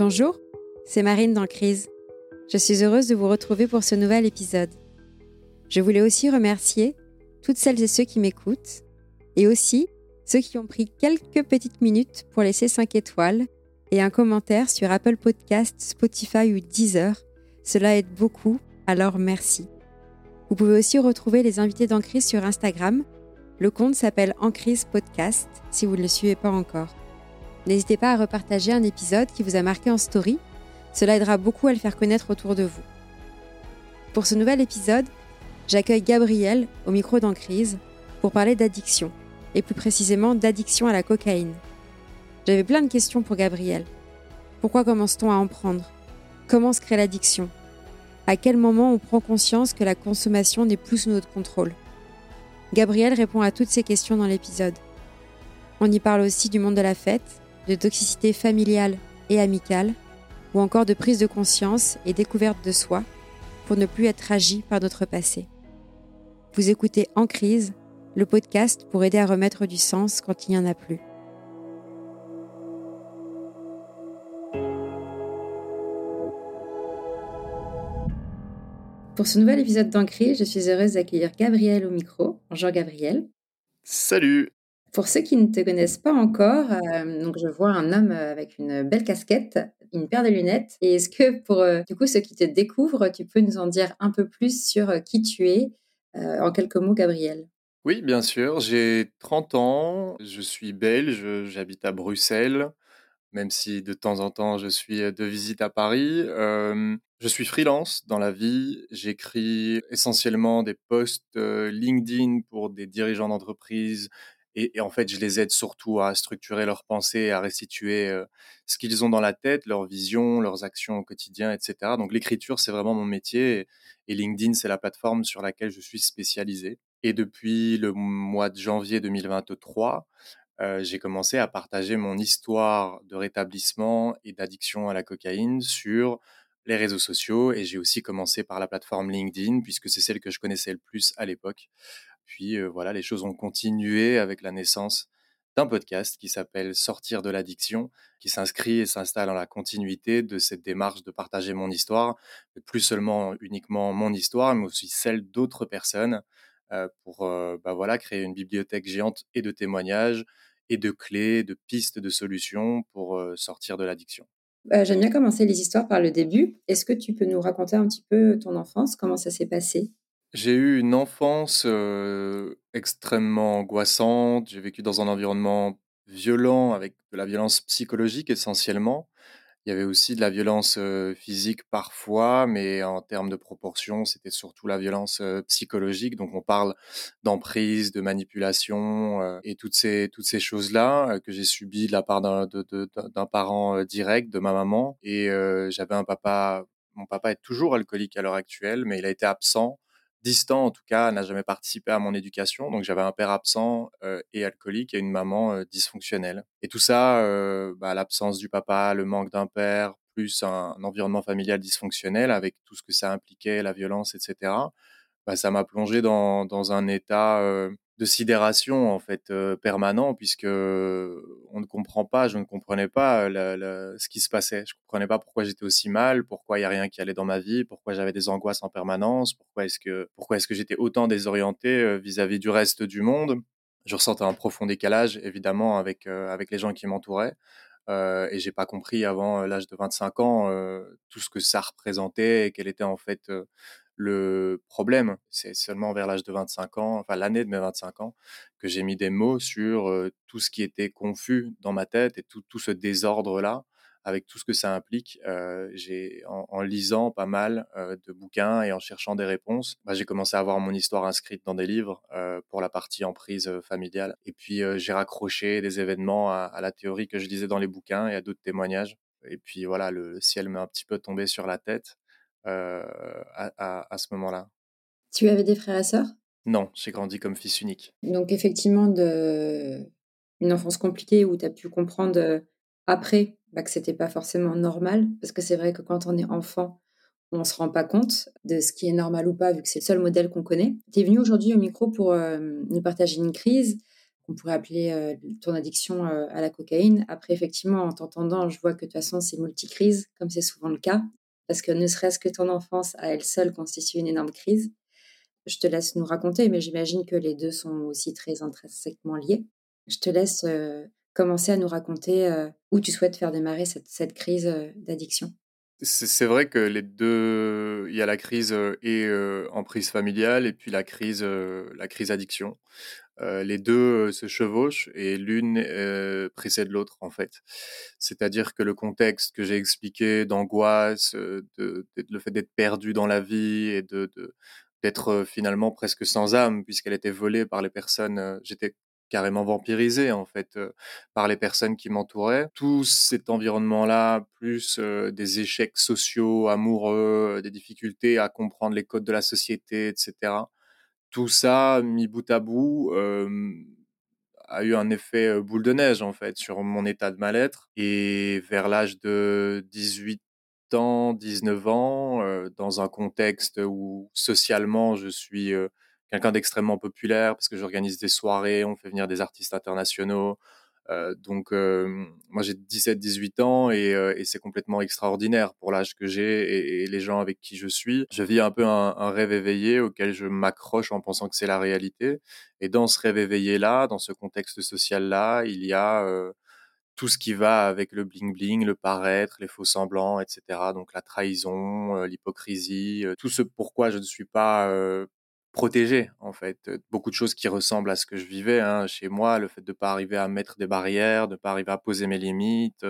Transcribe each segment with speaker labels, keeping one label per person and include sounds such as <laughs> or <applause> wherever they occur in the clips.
Speaker 1: Bonjour, c'est Marine dans Crise. Je suis heureuse de vous retrouver pour ce nouvel épisode. Je voulais aussi remercier toutes celles et ceux qui m'écoutent et aussi ceux qui ont pris quelques petites minutes pour laisser 5 étoiles et un commentaire sur Apple Podcasts, Spotify ou Deezer. Cela aide beaucoup, alors merci. Vous pouvez aussi retrouver les invités d'Encrise sur Instagram. Le compte s'appelle Encrise Podcast si vous ne le suivez pas encore. N'hésitez pas à repartager un épisode qui vous a marqué en story. Cela aidera beaucoup à le faire connaître autour de vous. Pour ce nouvel épisode, j'accueille Gabriel au micro d'Encrise pour parler d'addiction, et plus précisément d'addiction à la cocaïne. J'avais plein de questions pour Gabriel. Pourquoi commence-t-on à en prendre? Comment se crée l'addiction? À quel moment on prend conscience que la consommation n'est plus sous notre contrôle? Gabriel répond à toutes ces questions dans l'épisode. On y parle aussi du monde de la fête, de toxicité familiale et amicale, ou encore de prise de conscience et découverte de soi pour ne plus être agi par notre passé. Vous écoutez En crise, le podcast pour aider à remettre du sens quand il n'y en a plus. Pour ce nouvel épisode d'Ancré, je suis heureuse d'accueillir Gabriel au micro. Bonjour Gabriel.
Speaker 2: Salut.
Speaker 1: Pour ceux qui ne te connaissent pas encore, euh, donc je vois un homme avec une belle casquette, une paire de lunettes. Et est-ce que pour euh, du coup ceux qui te découvrent, tu peux nous en dire un peu plus sur euh, qui tu es en quelques mots, Gabriel?
Speaker 2: Oui, bien sûr. J'ai 30 ans, je suis belge, j'habite à Bruxelles même si de temps en temps je suis de visite à Paris. je suis freelance dans la vie. J'écris essentiellement des posts LinkedIn pour des dirigeants d'entreprise. Et, en fait, je les aide surtout à structurer leurs pensées, à restituer ce qu'ils ont dans la tête, leurs visions, leurs actions au quotidien, etc. Donc l'écriture, c'est vraiment mon métier. et LinkedIn, c'est la plateforme sur laquelle je suis spécialisé. Et depuis le mois de janvier 2023, euh, j'ai commencé à partager mon histoire de rétablissement et d'addiction à la cocaïne sur les réseaux sociaux et j'ai aussi commencé par la plateforme LinkedIn puisque c'est celle que je connaissais le plus à l'époque. Puis euh, voilà, les choses ont continué avec la naissance d'un podcast qui s'appelle Sortir de l'addiction, qui s'inscrit et s'installe dans la continuité de cette démarche de partager mon histoire, plus seulement uniquement mon histoire, mais aussi celle d'autres personnes, euh, pour bah voilà, créer une bibliothèque géante et de témoignages, et de clés, de pistes de solutions pour sortir de l'addiction.
Speaker 1: Bah, j'aime bien commencer les histoires par le début. Est-ce que tu peux nous raconter un petit peu ton enfance? Comment ça s'est passé?
Speaker 2: J'ai eu une enfance extrêmement angoissante. J'ai vécu dans un environnement violent, avec de la violence psychologique essentiellement. Il y avait aussi de la violence physique parfois, mais en termes de proportion, c'était surtout la violence psychologique. Donc on parle d'emprise, de manipulation et toutes ces toutes ces choses-là que j'ai subies de la part d'un parent direct, de ma maman. Et j'avais un papa, mon papa est toujours alcoolique à l'heure actuelle, mais il a été absent distant en tout cas, n'a jamais participé à mon éducation. Donc j'avais un père absent euh, et alcoolique et une maman euh, dysfonctionnelle. Et tout ça, euh, bah, l'absence du papa, le manque d'un père, plus un, environnement familial dysfonctionnel avec tout ce que ça impliquait, la violence, etc. Bah, ça m'a plongé dans, dans un état de sidération en fait permanent puisque on ne comprend pas, je ne comprenais pas ce qui se passait. Je comprenais pas pourquoi j'étais aussi mal, pourquoi il y a rien qui allait dans ma vie, pourquoi j'avais des angoisses en permanence, pourquoi est-ce que pourquoi est-ce que j'étais autant désorienté vis-à-vis du reste du monde. Je ressentais un profond décalage évidemment avec avec les gens qui m'entouraient. Euh, et j'ai pas compris avant l'âge de 25 ans tout ce que ça représentait et quel était en fait le problème, c'est seulement vers l'âge de 25 ans, enfin l'année de mes 25 ans, que j'ai mis des mots sur tout ce qui était confus dans ma tête et tout, ce désordre-là, avec tout ce que ça implique. j'ai en, lisant pas mal de bouquins et en cherchant des réponses, bah, j'ai commencé à avoir mon histoire inscrite dans des livres pour la partie emprise familiale. Et puis j'ai raccroché des événements à, à, la théorie que je lisais dans les bouquins et à d'autres témoignages. Et puis voilà, le ciel m'est un petit peu tombé sur la tête. Euh, à, ce moment-là.
Speaker 1: Tu avais des frères et sœurs?
Speaker 2: Non, j'ai grandi comme fils unique.
Speaker 1: Donc effectivement, de... une enfance compliquée où tu as pu comprendre euh, après bah, que c'était pas forcément normal, parce que c'est vrai que quand on est enfant, on se rend pas compte de ce qui est normal ou pas, vu que c'est le seul modèle qu'on connaît. Tu es venu aujourd'hui au micro pour euh, nous partager une crise, qu'on pourrait appeler ton addiction à la cocaïne. Après, effectivement, en t'entendant, je vois que de toute façon, c'est multicrise, comme c'est souvent le cas, parce que ne serait-ce que ton enfance à elle seule constitue une énorme crise. Je te laisse nous raconter, mais j'imagine que les deux sont aussi très intrinsèquement liés. Je te laisse commencer à nous raconter où tu souhaites faire démarrer cette, crise d'addiction.
Speaker 2: C'est vrai que les deux, il y a la crise et en prise familiale et puis la crise, la crise addiction. Les deux se chevauchent et l'une précède l'autre en fait. C'est-à-dire que le contexte que j'ai expliqué d'angoisse, de, le fait d'être perdu dans la vie et de d'être finalement presque sans âme puisqu'elle était volée par les personnes. J'étais carrément vampirisé en fait par les personnes qui m'entouraient. Tout cet environnement-là, plus des échecs sociaux, amoureux, des difficultés à comprendre les codes de la société, etc. Tout ça mis bout à bout a eu un effet boule de neige en fait sur mon état de mal-être. Et vers l'âge de 18 ans, 19 ans, dans un contexte où socialement je suis quelqu'un d'extrêmement populaire parce que j'organise des soirées, on fait venir des artistes internationaux. Donc moi j'ai 17-18 ans et, c'est complètement extraordinaire pour l'âge que j'ai et, les gens avec qui je suis. Je vis un peu un, un rêve éveillé auquel je m'accroche en pensant que c'est la réalité. Et dans ce rêve éveillé là, dans ce contexte social là, il y a tout ce qui va avec le bling bling, le paraître, les faux semblants, etc. Donc la trahison, euh, l'hypocrisie, euh, tout ce pourquoi je ne suis pas euh, protégé en fait. Beaucoup de choses qui ressemblent à ce que je vivais hein, chez moi, le fait de pas arriver à mettre des barrières, de pas arriver à poser mes limites,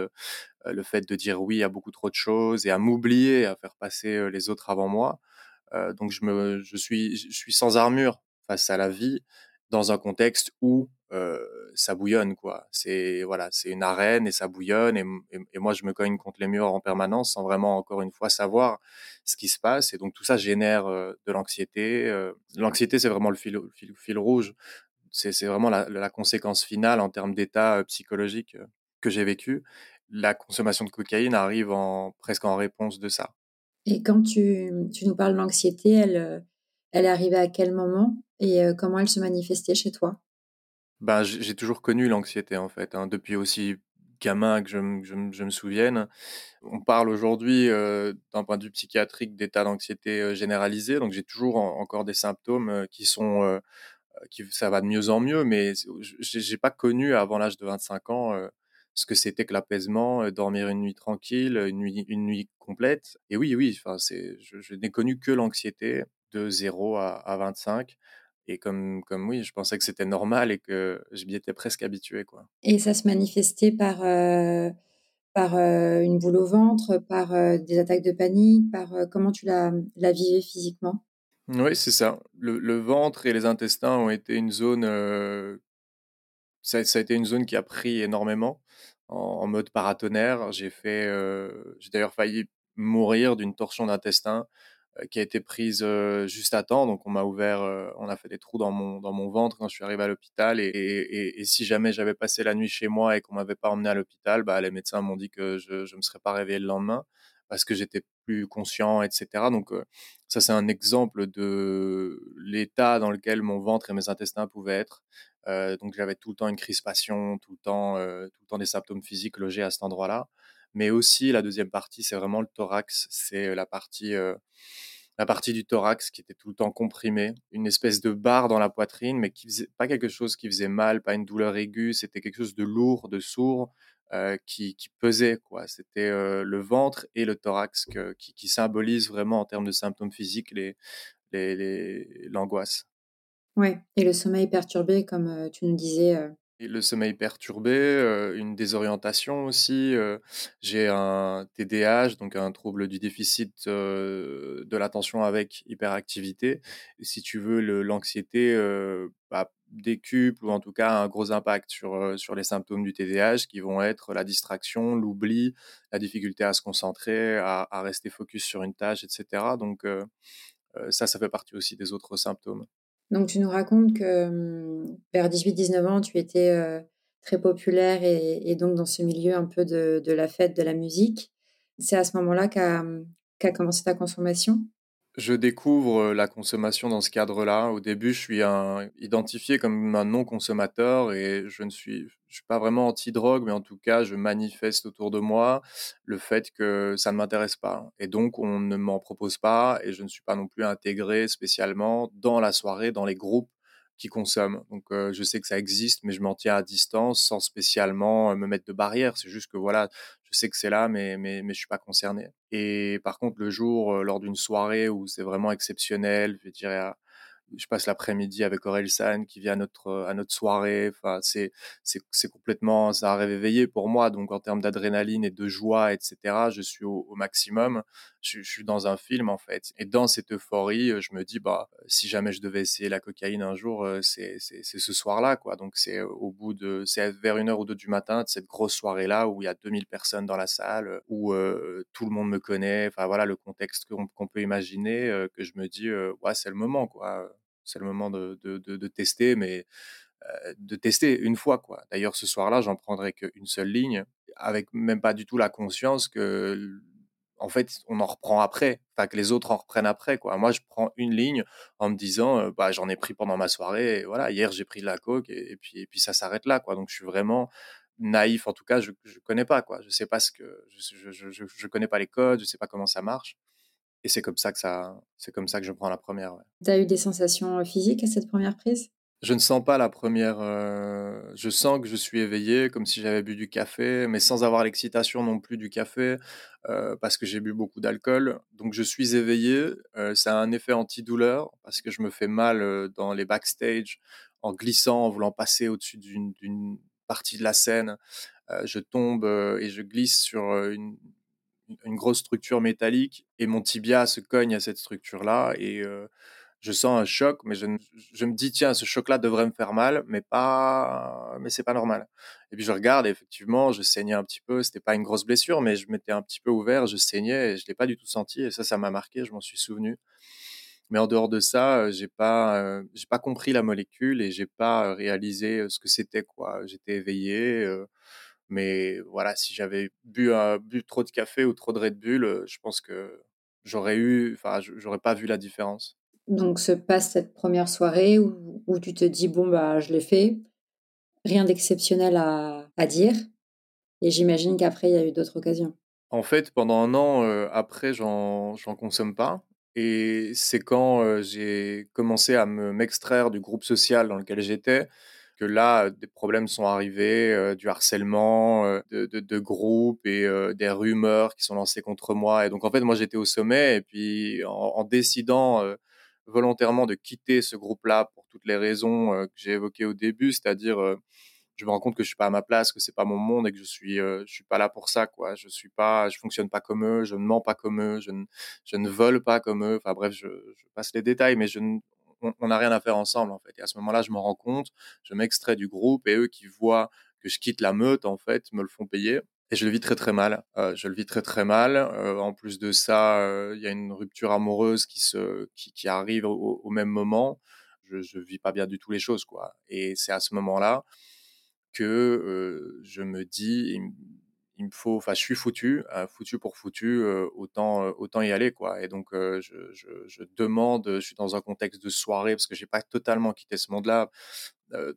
Speaker 2: le fait de dire oui à beaucoup trop de choses et à m'oublier, à faire passer les autres avant moi. donc je me, je suis, je suis sans armure face à la vie dans un contexte où ça bouillonne quoi. C'est voilà, c'est une arène et ça bouillonne et, moi je me cogne contre les murs en permanence sans vraiment encore une fois savoir ce qui se passe et donc tout ça génère de l'anxiété. L'anxiété c'est vraiment le fil, rouge. C'est vraiment la, conséquence finale en termes d'état psychologique que j'ai vécu. La consommation de cocaïne arrive presque en réponse de ça.
Speaker 1: Et quand tu, nous parles de l'anxiété, elle, elle arrivée à quel moment et comment elle se manifestait chez toi?
Speaker 2: Ben, j'ai toujours connu l'anxiété en fait, hein, depuis aussi gamin que je, je, me souvienne. On parle aujourd'hui d'un point de vue psychiatrique d'état d'anxiété généralisé, donc j'ai toujours encore des symptômes qui sont, qui ça va de mieux en mieux, mais j'ai pas connu avant l'âge de 25 ans ce que c'était que l'apaisement, dormir une nuit tranquille, une nuit, une nuit complète. Et oui, oui, enfin c'est, je, je n'ai connu que l'anxiété de 0 à, à 25 et comme, comme oui, je pensais que c'était normal et que je m'y étais presque habitué. Quoi.
Speaker 1: Et ça se manifestait par, euh, par euh, une boule au ventre, par euh, des attaques de panique, par comment tu la, la vivais physiquement?
Speaker 2: Oui, c'est ça. Le, le, ventre et les intestins ont été une zone. Ça, ça, a été une zone qui a pris énormément en, en mode paratonnerre. J'ai fait. J'ai d'ailleurs failli mourir d'une torsion d'intestin qui a été prise euh, juste à temps. Donc on m'a ouvert, euh, on a fait des trous dans mon dans mon ventre quand je suis arrivé à l'hôpital. Et, et, si jamais j'avais passé la nuit chez moi et qu'on m'avait pas emmené à l'hôpital, bah les médecins m'ont dit que je je me serais pas réveillé le lendemain parce que j'étais plus conscient, etc. Donc ça c'est un exemple de l'état dans lequel mon ventre et mes intestins pouvaient être. Euh, donc j'avais tout le temps une crispation, tout le temps, tout le temps des symptômes physiques logés à cet endroit-là mais aussi la deuxième partie, c'est vraiment le thorax, c'est la partie la partie du thorax qui était tout le temps comprimée, une espèce de barre dans la poitrine, mais qui faisait pas quelque chose qui faisait mal, pas une douleur aiguë, c'était quelque chose de lourd, de sourd, euh, qui, qui, pesait quoi. C'était euh, le ventre et le thorax que, qui, qui symbolisent vraiment en termes de symptômes physiques les l'angoisse.
Speaker 1: Les, ouais, et le sommeil perturbé, comme tu nous disais
Speaker 2: le sommeil perturbé, euh, une désorientation aussi. Euh, j'ai un TDAH, donc un trouble du déficit euh, de l'attention avec hyperactivité. si tu veux, l'anxiété bah, décuple ou en tout cas un gros impact sur, sur les symptômes du TDAH qui vont être la distraction, l'oubli, la difficulté à se concentrer, à, rester focus sur une tâche, etc. Donc ça, ça fait partie aussi des autres symptômes.
Speaker 1: Donc, tu nous racontes que mmh, vers 18-19 ans, tu étais très populaire et, donc dans ce milieu un peu de, la fête, de la musique. C'est à ce moment-là qu'a mmh, commencé ta consommation?
Speaker 2: Je découvre la consommation dans ce cadre-là. Au début, je suis un, identifié comme un non-consommateur et je ne suis, je suis pas vraiment anti-drogue, mais en tout cas, je manifeste autour de moi le fait que ça ne m'intéresse pas. Et donc, on ne m'en propose pas et je ne suis pas non plus intégré spécialement dans la soirée, dans les groupes qui consomment. Donc, je sais que ça existe, mais je m'en tiens à distance sans spécialement me mettre de barrière. C'est juste que voilà, je sais que c'est là, mais, mais, mais je suis pas concerné. Et par contre, le jour, lors d'une soirée où c'est vraiment exceptionnel, je dirais, je passe l'après-midi avec Aurel San qui vient à notre à notre soirée. Enfin, c'est c'est complètement ça a réveillé pour moi. Donc en termes d'adrénaline et de joie, etc. Je suis au, maximum. Je, suis dans un film en fait. Et dans cette euphorie, je me dis bah si jamais je devais essayer la cocaïne un jour, c'est c'est ce soir-là quoi. Donc c'est au bout de c'est vers une heure ou deux du matin de cette grosse soirée là où il y a 2000 personnes dans la salle, où tout le monde me connaît. Enfin voilà le contexte qu'on peut imaginer que je me dis ouais c'est le moment quoi c'est le moment de, de, de, tester, mais de tester une fois. quoi. D'ailleurs, ce soir-là, j'en prendrai qu'une seule ligne, avec même pas du tout la conscience que, en fait, on en reprend après, enfin que les autres en reprennent après. quoi. Moi, je prends une ligne en me disant, bah, j'en ai pris pendant ma soirée, voilà, hier j'ai pris de la coke, et, puis, et puis ça s'arrête là. quoi. Donc, je suis vraiment naïf, en tout cas, je ne connais pas. quoi. Je sais pas ce que, je, connais pas les codes, je sais pas comment ça marche. Et c'est comme ça que ça, c'est comme ça que je prends la première.
Speaker 1: Tu as eu des sensations physiques à cette première prise?
Speaker 2: Je ne sens pas la première. je sens que je suis éveillé, comme si j'avais bu du café, mais sans avoir l'excitation non plus du café, parce que j'ai bu beaucoup d'alcool. Donc je suis éveillé. ça a un effet antidouleur parce que je me fais mal dans les backstage en glissant, en voulant passer au-dessus d'une partie de la scène. je tombe et je glisse sur une une grosse structure métallique et mon tibia se cogne à cette structure-là et je sens un choc, mais je, me dis tiens, ce choc-là devrait me faire mal, mais pas, mais c'est pas normal. Et puis je regarde, effectivement, je saignais un petit peu. C'était pas une grosse blessure, mais je m'étais un petit peu ouvert, je saignais et je l'ai pas du tout senti. Et ça, ça m'a marqué, je m'en suis souvenu. Mais en dehors de ça, j'ai pas, j'ai pas compris la molécule et j'ai pas réalisé ce que c'était quoi. J'étais éveillé. Mais voilà, si j'avais bu, bu trop de café ou trop de Red Bull, je pense que j'aurais eu, enfin, j'aurais pas vu la différence.
Speaker 1: Donc se passe cette première soirée où, où tu te dis bon bah je l'ai fait, rien d'exceptionnel à, à, dire. Et j'imagine qu'après il y a eu d'autres occasions.
Speaker 2: En fait, pendant un an après, j'en consomme pas. Et c'est quand j'ai commencé à m'extraire du groupe social dans lequel j'étais que là, des problèmes sont arrivés, du harcèlement de, de, de, groupes et des rumeurs qui sont lancées contre moi. Et donc, en fait, moi, j'étais au sommet. Et puis, en, décidant volontairement de quitter ce groupe-là pour toutes les raisons que j'ai évoquées au début, c'est-à-dire je me rends compte que je suis pas à ma place, que c'est pas mon monde et que je suis, je suis pas là pour ça, quoi. Je suis pas, je fonctionne pas comme eux, je ne mens pas comme eux, je ne, je ne vole pas comme eux. Enfin bref, je, je passe les détails, mais je ne, on n'a rien à faire ensemble en fait. Et à ce moment-là, je me rends compte, je m'extrais du groupe et eux qui voient que je quitte la meute en fait me le font payer. Et je le vis très très mal. Euh, je le vis très très mal. Euh, en plus de ça, euh, il y a une rupture amoureuse qui se qui, qui arrive au, au, même moment. Je, je vis pas bien du tout les choses quoi. Et c'est à ce moment-là que je me dis il me faut, enfin, je suis foutu, foutu pour foutu, autant, autant y aller, quoi. Et donc, je, demande, je suis dans un contexte de soirée parce que j'ai pas totalement quitté ce monde-là. Euh,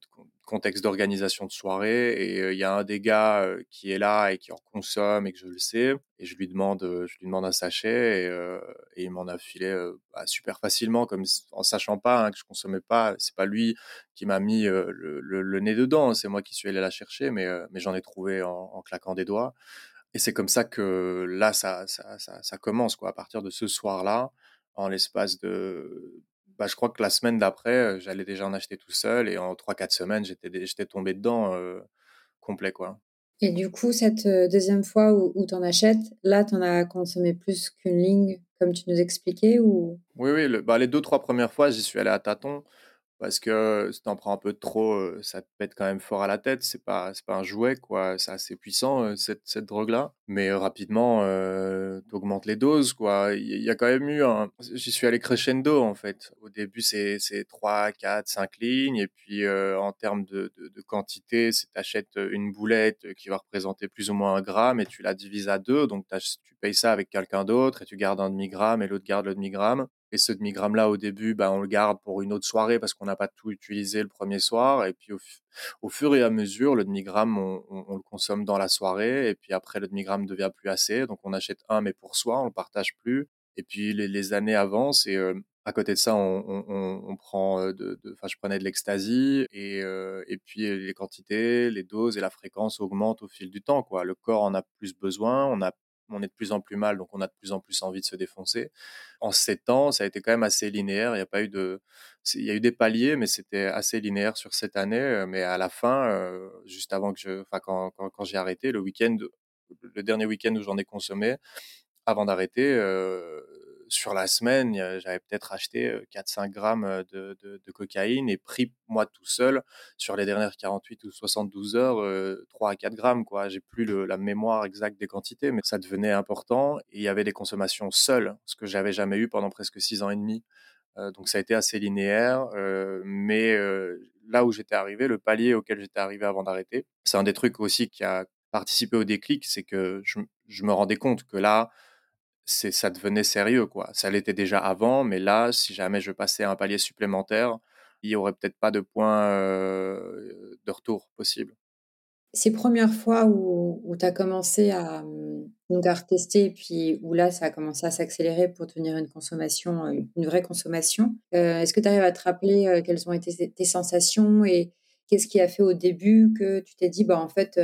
Speaker 2: contexte d'organisation de soirée et euh, il y a un des gars euh, qui est là et qui en consomme et que je le sais et je lui demande je lui demande un sachet et, il m'en a filé bah, super facilement comme en sachant pas hein, que je consommais pas. C'est pas lui qui m'a mis le, nez dedans c'est moi qui suis allé la chercher mais mais j'en ai trouvé en, claquant des doigts et c'est comme ça que là ça ça, ça ça commence quoi. À partir de ce soir là en l'espace de bah, je crois que la semaine d'après, j'allais déjà en acheter tout seul et en 3-4 semaines, j'étais, j'étais tombé dedans complet. quoi.
Speaker 1: Et du coup, cette deuxième fois où, où tu en achètes, là, tu en as consommé plus qu'une ligne, comme tu nous expliquais ou...
Speaker 2: Oui, oui, bah, les deux, trois premières fois, j'y suis allé à tâtons parce que si t'en prends un peu trop, ça te pète quand même fort à la tête. C'est pas, c'est pas un jouet, quoi. C'est assez puissant, cette, cette drogue-là. Mais rapidement, euh, t'augmentes les doses, quoi. Il y, a quand même eu. J'y suis allé crescendo, en fait. Au début, c'est, c'est 3, 4, 5 lignes. Et puis, en termes de, de, de quantité, c'est t'achètes une boulette qui va représenter plus ou moins un gramme et tu la divises à deux. Donc, tu payes ça avec quelqu'un d'autre et tu gardes un demi-gramme et l'autre garde le demi-gramme. Et ce demi-gramme-là, au début, bah, on le garde pour une autre soirée parce qu'on n'a pas tout utilisé le premier soir. Et puis, au, fur et à mesure, le demi-gramme, on, le consomme dans la soirée. Et puis après, le demi-gramme devient plus assez. Donc, on achète un, mais pour soi, on le partage plus. Et puis, les, années avancent et euh, à côté de ça, on, prend euh, de, enfin, je prenais de l'ecstasy et, euh, et puis les quantités, les doses et la fréquence augmentent au fil du temps. Le corps en a plus besoin, on est de plus en plus mal, donc on a de plus en plus envie de se défoncer. En sept ans, ça a été quand même assez linéaire. Il y a pas eu de, il y a eu des paliers, mais c'était assez linéaire sur cette année. Euh, mais à la fin, euh, juste avant que je, enfin quand, quand, j'ai arrêté, le week-end, le dernier week-end où j'en ai consommé, avant d'arrêter, euh, sur la semaine, j'avais peut-être acheté 4-5 grammes de, de, cocaïne et pris moi tout seul sur les dernières 48 ou 72 heures 3 à 4 grammes. Quoi. J'ai plus la mémoire exacte des quantités, mais ça devenait important. Il y avait des consommations seules, ce que j'avais jamais eu pendant presque 6 ans et demi. donc ça a été assez linéaire, mais là où j'étais arrivé, le palier auquel j'étais arrivé avant d'arrêter, c'est un des trucs aussi qui a participé au déclic, c'est que je me rendais compte que là, c'est ça devenait sérieux quoi. Ça l'était déjà avant, mais là, si jamais je passais un palier supplémentaire, il y aurait peut-être pas de point de retour possible.
Speaker 1: Ces premières fois où, tu as commencé à, mmh, donc à retester, puis où là, ça a commencé à s'accélérer pour devenir une consommation, une vraie consommation, est-ce que tu arrives à te rappeler quelles ont été tes sensations et qu'est-ce qui a fait au début que tu t'es dit, bah, en fait,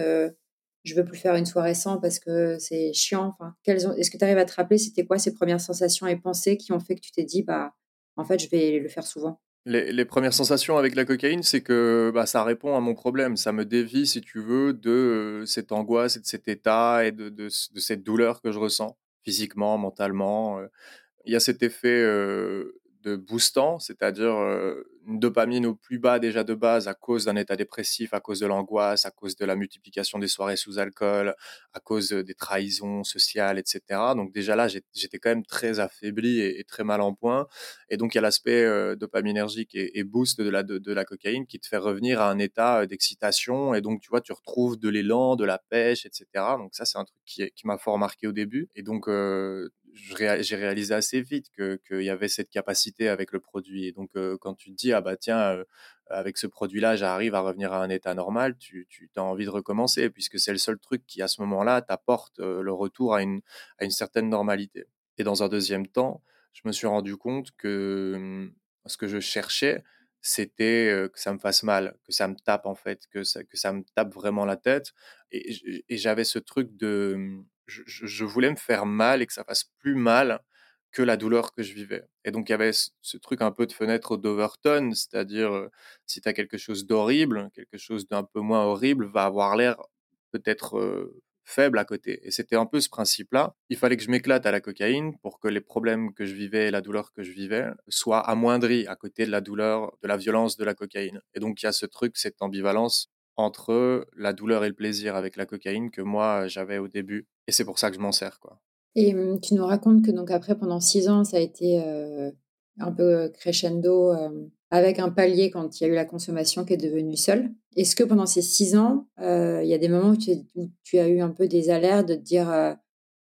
Speaker 1: je veux plus faire une soirée sans parce que c'est chiant. Enfin, est-ce que tu arrives à te rappeler c'était quoi ces premières sensations et pensées qui ont fait que tu t'es dit bah en fait je vais le faire souvent?
Speaker 2: Les, premières sensations avec la cocaïne, c'est que bah, ça répond à mon problème. Ça me dévie, si tu veux, de euh, cette angoisse et de cet état et de, de, cette douleur que je ressens physiquement, mentalement. Euh. Il y a cet effet euh, de boostant, c'est-à-dire une dopamine au plus bas déjà de base à cause d'un état dépressif, à cause de l'angoisse, à cause de la multiplication des soirées sous alcool, à cause des trahisons sociales, etc. Donc déjà là, j'étais quand même très affaibli et, très mal en point. Et donc il y a l'aspect euh, dopaminergique et, boost de la, de, la cocaïne qui te fait revenir à un état d'excitation. Et donc tu vois, tu retrouves de l'élan, de la pêche, etc. Donc ça, c'est un truc qui m'a fort marqué au début. Et donc j'ai réalisé assez vite qu'il y avait cette capacité avec le produit. Et donc, quand tu te dis, ah bah tiens, avec ce produit-là, j'arrive à revenir à un état normal, tu, tu as envie de recommencer, puisque c'est le seul truc qui, à ce moment-là, t'apporte le retour à une, à une certaine normalité. Et dans un deuxième temps, je me suis rendu compte que mmh, ce que je cherchais, c'était que ça me fasse mal, que ça me tape en fait, que ça, que ça me tape vraiment la tête. Et, et j'avais ce truc de je, voulais me faire mal et que ça fasse plus mal que la douleur que je vivais. Et donc il y avait ce, truc un peu de fenêtre d'Overton, c'est-à-dire si tu as quelque chose d'horrible, quelque chose d'un peu moins horrible va avoir l'air peut-être faible à côté. Et c'était un peu ce principe-là. Il fallait que je m'éclate à la cocaïne pour que les problèmes que je vivais et la douleur que je vivais soient amoindris à côté de la douleur, de la violence de la cocaïne. Et donc il y a ce truc, cette ambivalence entre la douleur et le plaisir avec la cocaïne que moi j'avais au début. Et c'est pour ça que je m'en sers. Quoi.
Speaker 1: Et tu nous racontes que donc après, pendant six ans, ça a été un peu crescendo avec un palier quand il y a eu la consommation qui est devenue seule. Est-ce que pendant ces six ans, il y a des moments où tu, as eu un peu des alertes de te dire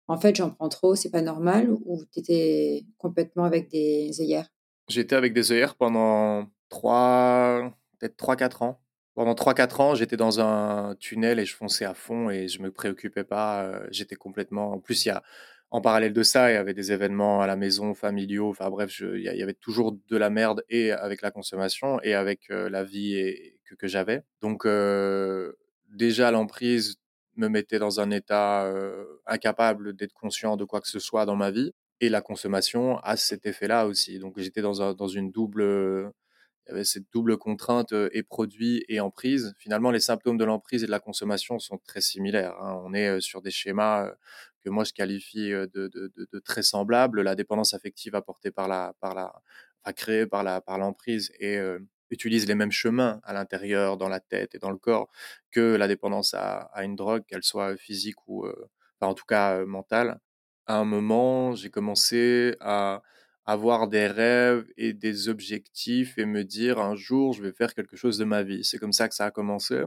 Speaker 1: en fait j'en prends trop, c'est pas normal, ou tu étais complètement avec des œillères?
Speaker 2: J'étais avec des œillères pendant trois, peut-être 3-4 ans pendant 3-4 ans, j'étais dans un tunnel et je fonçais à fond et je me préoccupais pas. Euh, j'étais complètement. En plus, il y a, en parallèle de ça, il y avait des événements à la maison, familiaux. Enfin bref, il y avait toujours de la merde et avec la consommation et avec euh, la vie que, j'avais. Donc euh, déjà, l'emprise me mettait dans un état incapable d'être conscient de quoi que ce soit dans ma vie. Et la consommation a cet effet-là aussi. Donc j'étais dans, dans une double il y avait cette double contrainte et produit et emprise. Finalement, les symptômes de l'emprise et de la consommation sont très similaires. Hein. On est sur des schémas que moi je qualifie de, très semblables. La dépendance affective apportée par la, par la, créée par la, par l'emprise et utilise les mêmes chemins à l'intérieur, dans la tête et dans le corps que la dépendance à, à une drogue, qu'elle soit physique ou, enfin, en tout cas mentale. À un moment, j'ai commencé à avoir des rêves et des objectifs et me dire un jour je vais faire quelque chose de ma vie. C'est comme ça que ça a commencé.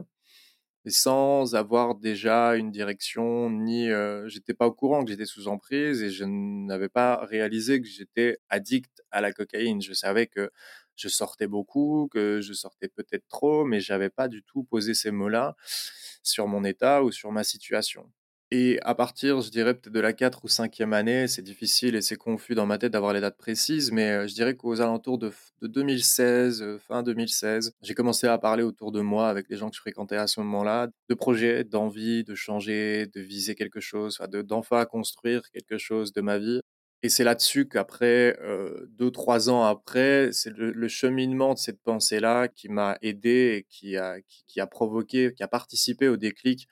Speaker 2: et sans avoir déjà une direction ni j'étais pas au courant que j'étais sous emprise et je n'avais pas réalisé que j'étais addict à la cocaïne. Je savais que je sortais beaucoup, que je sortais peut-être trop, mais j'avais pas du tout posé ces mots-là sur mon état ou sur ma situation. Et à partir, je dirais peut-être de la 4 ou 5e année, c'est difficile et c'est confus dans ma tête d'avoir les dates précises, mais je dirais qu'aux alentours de, 2016, fin 2016, j'ai commencé à parler autour de moi avec les gens que je fréquentais à ce moment-là, de projets, d'envie, de changer, de viser quelque chose, d'enfin construire quelque chose de ma vie. Et c'est là-dessus qu'après, deux, trois ans après, c'est le, cheminement de cette pensée-là qui m'a aidé et qui a, qui a provoqué, qui a participé au déclic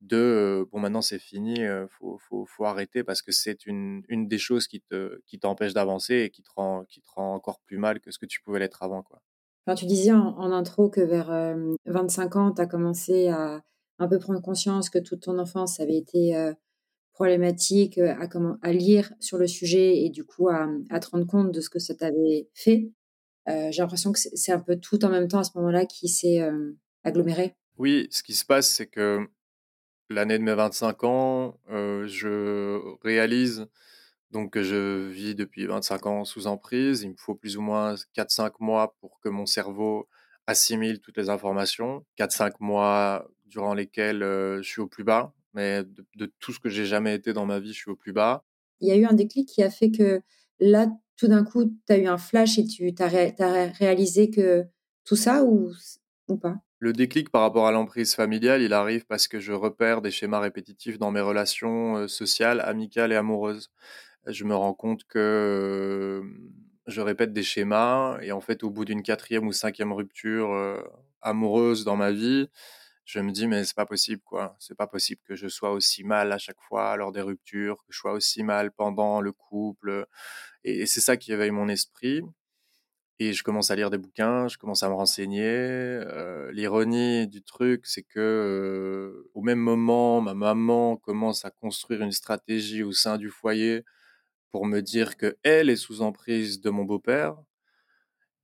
Speaker 2: de bon maintenant c'est fini, faut, faut, faut, arrêter parce que c'est une, une des choses qui te qui t'empêche d'avancer et qui te rend qui te rend encore plus mal que ce que tu pouvais l'être avant quoi.
Speaker 1: Enfin, tu disais en, intro que vers 25 ans, tu as commencé à un peu prendre conscience que toute ton enfance avait été problématique, à, comment, à lire sur le sujet et du coup à, à te rendre compte de ce que ça t'avait fait. J'ai l'impression que c'est un peu tout en même temps à ce moment-là qui s'est aggloméré.
Speaker 2: Oui, ce qui se passe, c'est que l'année de mes 25 ans, je réalise donc que je vis depuis 25 ans sous emprise. Il me faut plus ou moins 4-5 mois pour que mon cerveau assimile toutes les informations. 4-5 mois durant lesquels je suis au plus bas, mais de, tout ce que j'ai jamais été dans ma vie, je suis au plus bas.
Speaker 1: Il y a eu un déclic qui a fait que là, tout d'un coup, tu as eu un flash et tu as, réalisé que tout ça ou, ou pas?
Speaker 2: Le déclic par rapport à l'emprise familiale, il arrive parce que je repère des schémas répétitifs dans mes relations sociales, amicales et amoureuses. Je me rends compte que je répète des schémas et en fait, au bout d'une quatrième ou cinquième rupture amoureuse dans ma vie, je me dis mais c'est pas possible quoi. C'est pas possible que je sois aussi mal à chaque fois lors des ruptures, que je sois aussi mal pendant le couple. Et, c'est ça qui éveille mon esprit. Et je commence à lire des bouquins, je commence à me renseigner. Euh, l'ironie du truc, c'est que euh, au même moment, ma maman commence à construire une stratégie au sein du foyer pour me dire que elle est sous emprise de mon beau-père.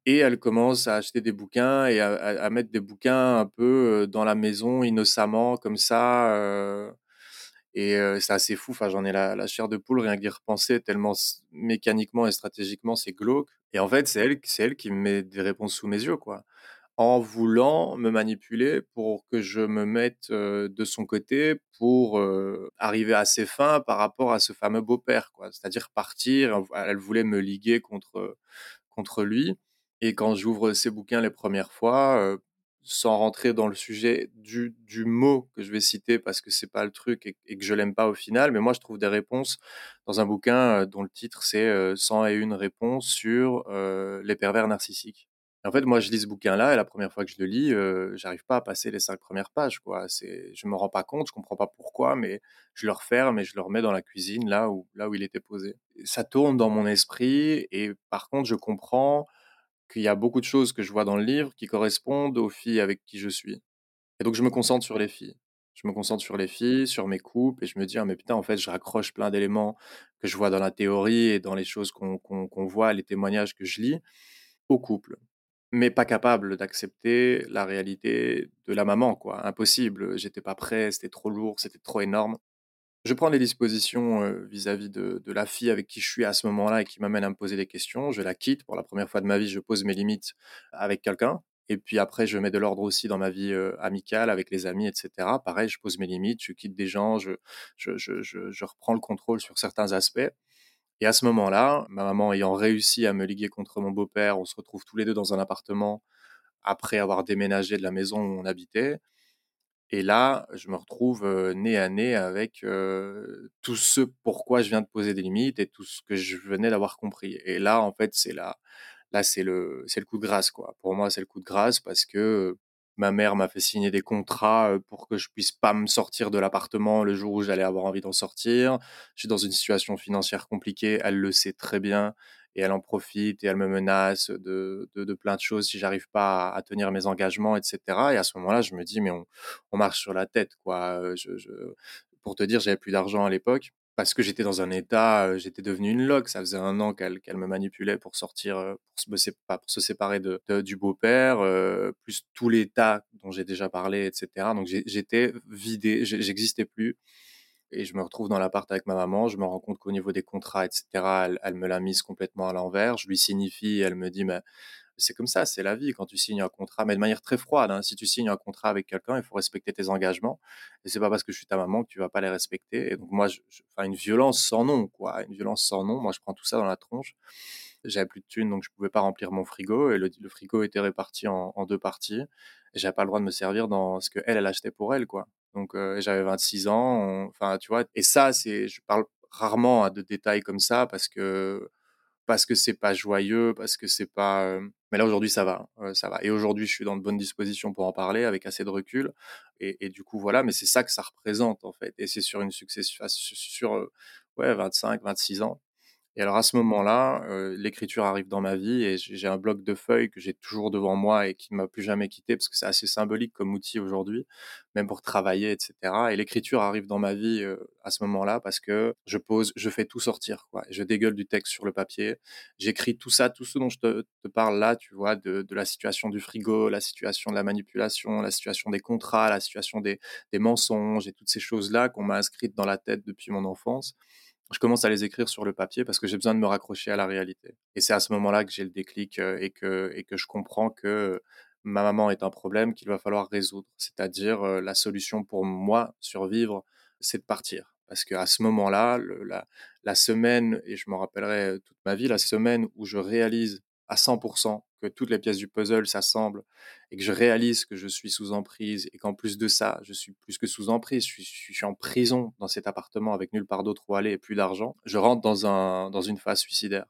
Speaker 2: Et elle commence à acheter des bouquins et à, mettre des bouquins un peu euh, dans la maison innocemment, comme ça. Et c'est assez fou. Enfin, j'en ai la, chair de poule rien que d'y repenser, tellement mécaniquement et stratégiquement c'est glauque. Et en fait, c'est elle, elle qui me met des réponses sous mes yeux, quoi. En voulant me manipuler pour que je me mette de son côté pour arriver à ses fins par rapport à ce fameux beau-père, quoi. C'est-à-dire partir. Elle voulait me liguer contre contre lui. Et quand j'ouvre ces bouquins les premières fois, sans rentrer dans le sujet du, du, mot que je vais citer parce que c'est pas le truc et, que je l'aime pas au final, mais moi je trouve des réponses dans un bouquin euh, dont le titre c'est 101 euh, réponses sur euh, les pervers narcissiques. en fait, moi je lis ce bouquin-là et la première fois que je le lis, j'arrive pas à passer les cinq premières pages. Quoi. C'est, je me rends pas compte, je comprends pas pourquoi, mais je le referme et je le remets dans la cuisine là où là où il était posé. Ça tourne dans mon esprit et par contre je comprends qu'il y a beaucoup de choses que je vois dans le livre qui correspondent aux filles avec qui je suis. Et donc je me concentre sur les filles. Je me concentre sur les filles, sur mes couples, et je me dis, ah, mais putain, en fait, je raccroche plein d'éléments que je vois dans la théorie et dans les choses qu'on voit, les témoignages que je lis, au couple. Mais pas capable d'accepter la réalité de la maman, quoi. Impossible. J'étais pas prêt, c'était trop lourd, c'était trop énorme. Je prends les dispositions vis-à-vis de, la fille avec qui je suis à ce moment-là et qui m'amène à me poser des questions. Je la quitte pour la première fois de ma vie. Je pose mes limites avec quelqu'un. Et puis après, je mets de l'ordre aussi dans ma vie amicale, avec les amis, etc. Pareil, je pose mes limites, je quitte des gens, je, reprends le contrôle sur certains aspects. Et à ce moment-là, ma maman ayant réussi à me liguer contre mon beau-père, on se retrouve tous les deux dans un appartement après avoir déménagé de la maison où on habitait. Et là, je me retrouve nez à nez avec tout ce pourquoi je viens de poser des limites et tout ce que je venais d'avoir compris. Et là, en fait, c'est là, là, c'est le, c'est le coup de grâce, quoi. Pour moi, c'est le coup de grâce parce que ma mère m'a fait signer des contrats pour que je puisse pas me sortir de l'appartement le jour où j'allais avoir envie d'en sortir. Je suis dans une situation financière compliquée, elle le sait très bien et elle en profite et elle me menace de, de, plein de choses si j'arrive pas à, tenir mes engagements, etc. Et à ce moment-là, je me dis, mais on, marche sur la tête, quoi. Je, pour te dire, j'avais plus d'argent à l'époque. parce que j'étais dans un état, j'étais devenu une loque. Ça faisait un an qu'elle me manipulait pour sortir, pour se, pour se séparer de, du beau-père, plus tout l'état dont j'ai déjà parlé, etc. Donc j'étais vidé, j'existais plus. Et je me retrouve dans l'appart avec ma maman. Je me rends compte qu'au niveau des contrats, etc., elle, me l'a mise complètement à l'envers. Je lui signifie, elle me dit, mais c'est comme ça, c'est la vie quand tu signes un contrat, mais de manière très froide. Hein. Si tu signes un contrat avec quelqu'un, il faut respecter tes engagements. Et c'est pas parce que je suis ta maman que tu vas pas les respecter. Et donc moi, je, une violence sans nom, quoi, une violence sans nom. Moi, je prends tout ça dans la tronche. J'avais plus de thunes, donc je pouvais pas remplir mon frigo. Et le, frigo était réparti en, deux parties. Et j'avais pas le droit de me servir dans ce que elle, elle achetait pour elle, quoi. Donc euh, j'avais 26 ans. Enfin, tu vois. Et ça, c'est, je parle rarement hein, de détails comme ça parce que parce que c'est pas joyeux, parce que c'est pas. Mais là aujourd'hui ça va, ça va. Et aujourd'hui je suis dans de bonnes dispositions pour en parler avec assez de recul. Et, du coup voilà, mais c'est ça que ça représente en fait. Et c'est sur une succession, sur ouais 25, 26 ans. Et alors à ce moment-là, euh, l'écriture arrive dans ma vie et j'ai un bloc de feuilles que j'ai toujours devant moi et qui ne m'a plus jamais quitté parce que c'est assez symbolique comme outil aujourd'hui, même pour travailler, etc. Et l'écriture arrive dans ma vie euh, à ce moment-là parce que je pose, je fais tout sortir, quoi. Je dégueule du texte sur le papier, j'écris tout ça, tout ce dont je te, parle là, tu vois, de, la situation du frigo, la situation de la manipulation, la situation des contrats, la situation des mensonges et toutes ces choses-là qu'on m'a inscrites dans la tête depuis mon enfance je commence à les écrire sur le papier parce que j'ai besoin de me raccrocher à la réalité. Et c'est à ce moment-là que j'ai le déclic et que, et que je comprends que ma maman est un problème qu'il va falloir résoudre. C'est-à-dire la solution pour moi survivre, c'est de partir. Parce qu'à ce moment-là, la, la semaine, et je m'en rappellerai toute ma vie, la semaine où je réalise à 100% que toutes les pièces du puzzle s'assemblent et que je réalise que je suis sous emprise et qu'en plus de ça, je suis plus que sous emprise, je suis, en prison dans cet appartement avec nulle part d'autre où aller et plus d'argent, je rentre dans, un, dans une phase suicidaire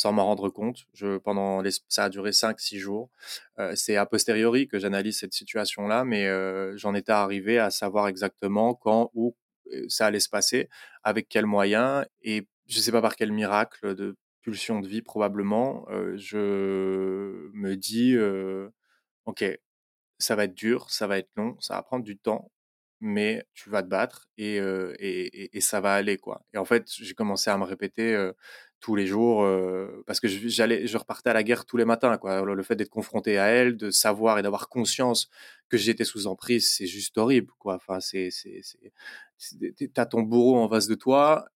Speaker 2: sans m'en rendre compte. Je, pendant ça a duré 5-6 jours. Euh, c'est a posteriori que j'analyse cette situation-là, mais euh, j'en étais arrivé à savoir exactement quand, où euh, ça allait se passer, avec quels moyens, et je ne sais pas par quel miracle de pulsion de vie probablement, je me dis, ok, ça va être dur, ça va être long, ça va prendre du temps, mais tu vas te battre et, et, et, ça va aller quoi. Et en fait, j'ai commencé à me répéter tous les jours parce que j'allais, je repartais à la guerre tous les matins quoi. Le fait d'être confronté à elle, de savoir et d'avoir conscience que j'étais sous emprise, c'est juste horrible quoi. Enfin, c'est, c'est, c'est, t'as ton bourreau en face de toi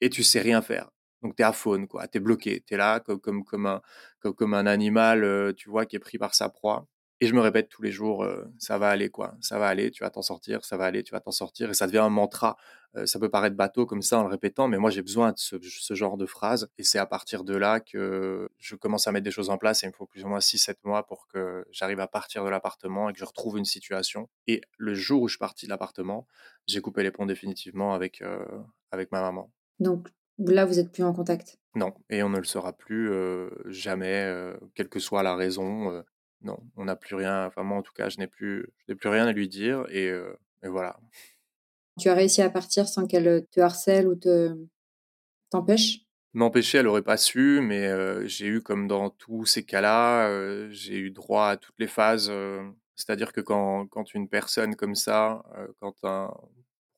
Speaker 2: et tu sais rien faire. Donc tu es à faune, quoi. Tu es bloqué. Tu es là comme, comme, comme, un, comme, un animal, tu vois, qui est pris par sa proie. Et je me répète tous les jours, ça va aller, quoi. Ça va aller, tu vas t'en sortir, ça va aller, tu vas t'en sortir. Et ça devient un mantra. Ça peut paraître bateau comme ça en le répétant, mais moi j'ai besoin de ce, ce, genre de phrase. Et c'est à partir de là que je commence à mettre des choses en place. Et il me faut plus ou moins 6-7 mois pour que j'arrive à partir de l'appartement et que je retrouve une situation. Et le jour où je suis parti de l'appartement, j'ai coupé les ponts définitivement avec, avec ma maman.
Speaker 1: Donc Là, vous n'êtes plus en contact?
Speaker 2: Non, et on ne le sera plus jamais, quelle que soit la raison. non, on n'a plus rien. Enfin, moi, en tout cas, je n'ai plus, je n'ai plus rien à lui dire, et, et, voilà.
Speaker 1: Tu as réussi à partir sans qu'elle te harcèle ou te t'empêche?
Speaker 2: M'empêcher, elle n'aurait pas su, mais j'ai eu, comme dans tous ces cas-là, j'ai eu droit à toutes les phases. C'est-à-dire que quand, quand, une personne comme ça, quand un,